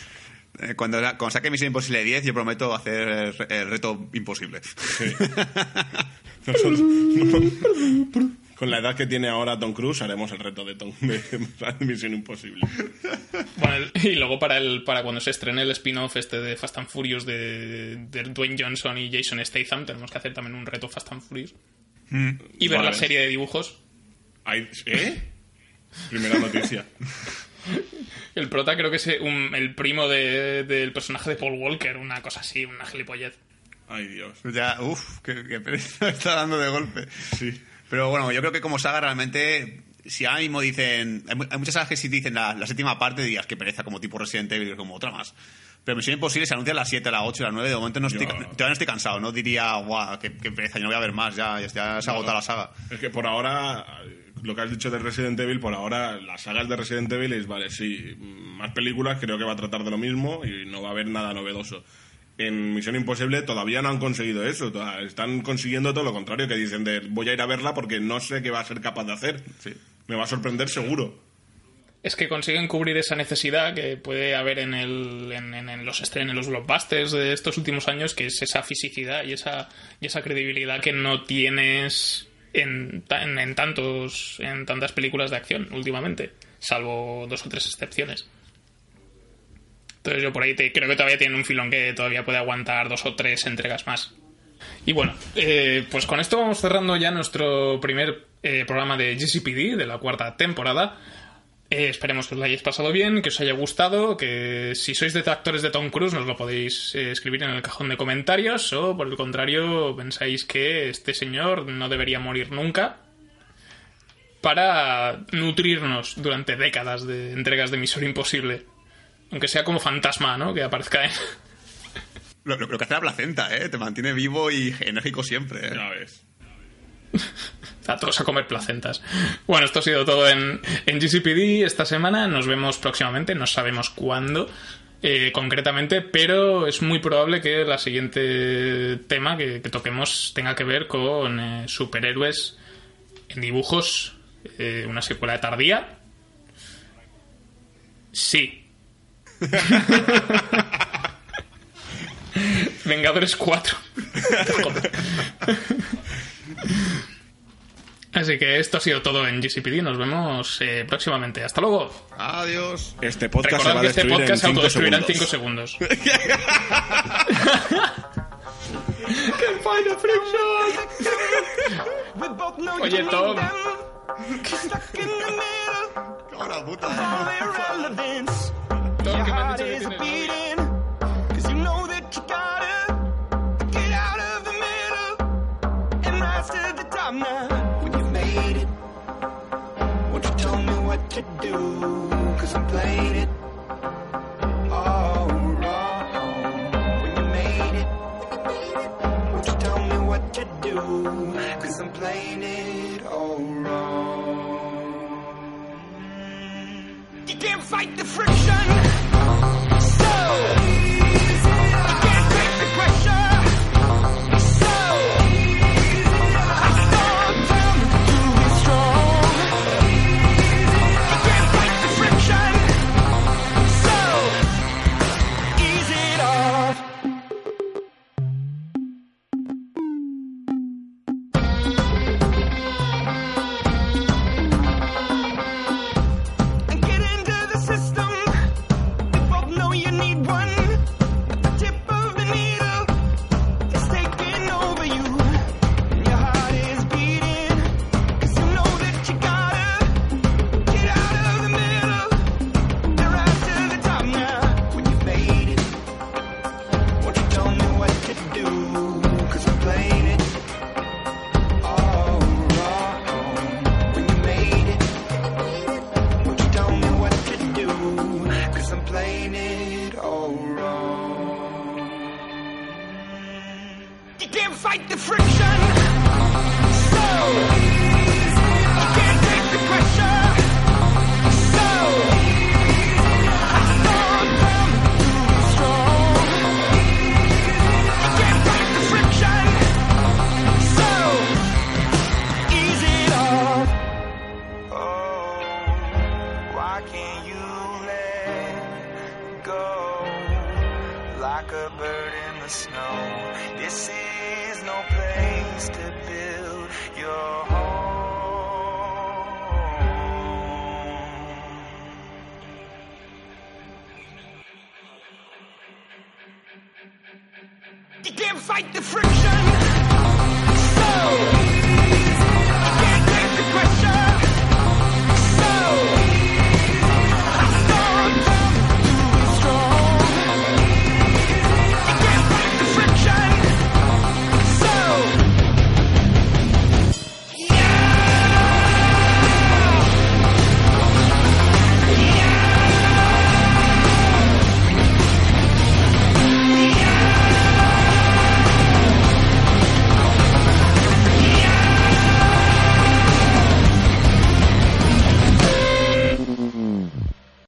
Eh, Cuando, cuando saque Misión Imposible 10, yo prometo hacer el, re- el reto imposible. Nosotros- con la edad que tiene ahora Tom Cruise haremos el reto de, Tom, de Misión Imposible. Bueno, y luego para el para cuando se estrene el spin-off este de Fast and Furious de, de Dwayne Johnson y Jason Statham, tenemos que hacer también un reto Fast and Furious. Y ver Vale. la serie de dibujos. ¿Eh? Primera noticia. El prota creo que es un- el primo de- del personaje de Paul Walker, una cosa así, una gilipollez. Ay, Dios. Ya, uff, que, que pereza me está dando de golpe. Sí. Pero bueno, yo creo que como saga realmente, si ahora mismo dicen, hay, mu- hay muchas sagas que si dicen la, la séptima parte dirías que pereza como tipo Resident Evil, como otra más. Pero Misión Imposible se anuncia a las 7, a las 8, a las 9, de momento no estoy, Yo- todavía no estoy cansado, no diría, guau, qué, qué pereza, yo no voy a ver más, ya, ya, ya se ha agotado la saga. Es que por ahora, lo que has dicho de Resident Evil, por ahora las sagas de Resident Evil es, vale, sí, más películas, creo que va a tratar de lo mismo y no va a haber nada novedoso. En Misión Imposible todavía no han conseguido eso, están consiguiendo todo lo contrario, que dicen de voy a ir a verla porque no sé qué va a ser capaz de hacer. Sí. Me va a sorprender seguro. Es que consiguen cubrir esa necesidad que puede haber en, el, en, en- en los estrenos, en los blockbusters de estos últimos años, que es esa fisicidad y esa, y esa credibilidad que no tienes en, ta- en, en tantos, en tantas películas de acción últimamente, salvo dos o tres excepciones. Entonces yo por ahí creo que todavía tiene un filón que todavía puede aguantar dos o tres entregas más. Y bueno, eh, pues con esto vamos cerrando ya nuestro primer eh, programa de GCPD de la cuarta temporada. Eh, esperemos que os lo hayáis pasado bien, que os haya gustado, que si sois detractores de Tom Cruise nos lo podéis escribir en el cajón de comentarios o por el contrario pensáis que este señor no debería morir nunca para nutrirnos durante décadas de entregas de Misión Imposible. Aunque sea como fantasma, ¿no? Que aparezca en... Lo, lo- lo que hace la placenta, ¿eh? Te mantiene vivo y enérgico siempre, ¿eh? Ya ves. A todos a comer placentas. Bueno, esto ha sido todo en, en GCPD esta semana. Nos vemos próximamente, no sabemos cuándo eh, concretamente, pero es muy probable que la siguiente tema que, que toquemos tenga que ver con eh, superhéroes en dibujos, eh, una secuela de tardía. Sí. Vengadores 4. Joder. Así que esto ha sido todo en GCPD. Nos vemos eh, próximamente. Hasta luego. Adiós. Este podcast se Recordad va a que este podcast se en 5 autodestruirá en segundos. 5 segundos. Oye, Tom. Ahora, puta. Tom, ¿qué me has dicho que tienes novia? When you made it, won't you tell me what to do? Cause I'm playing it all wrong. When you made it, won't you tell me what to do? Cause I'm playing it all wrong. You can't fight the friction.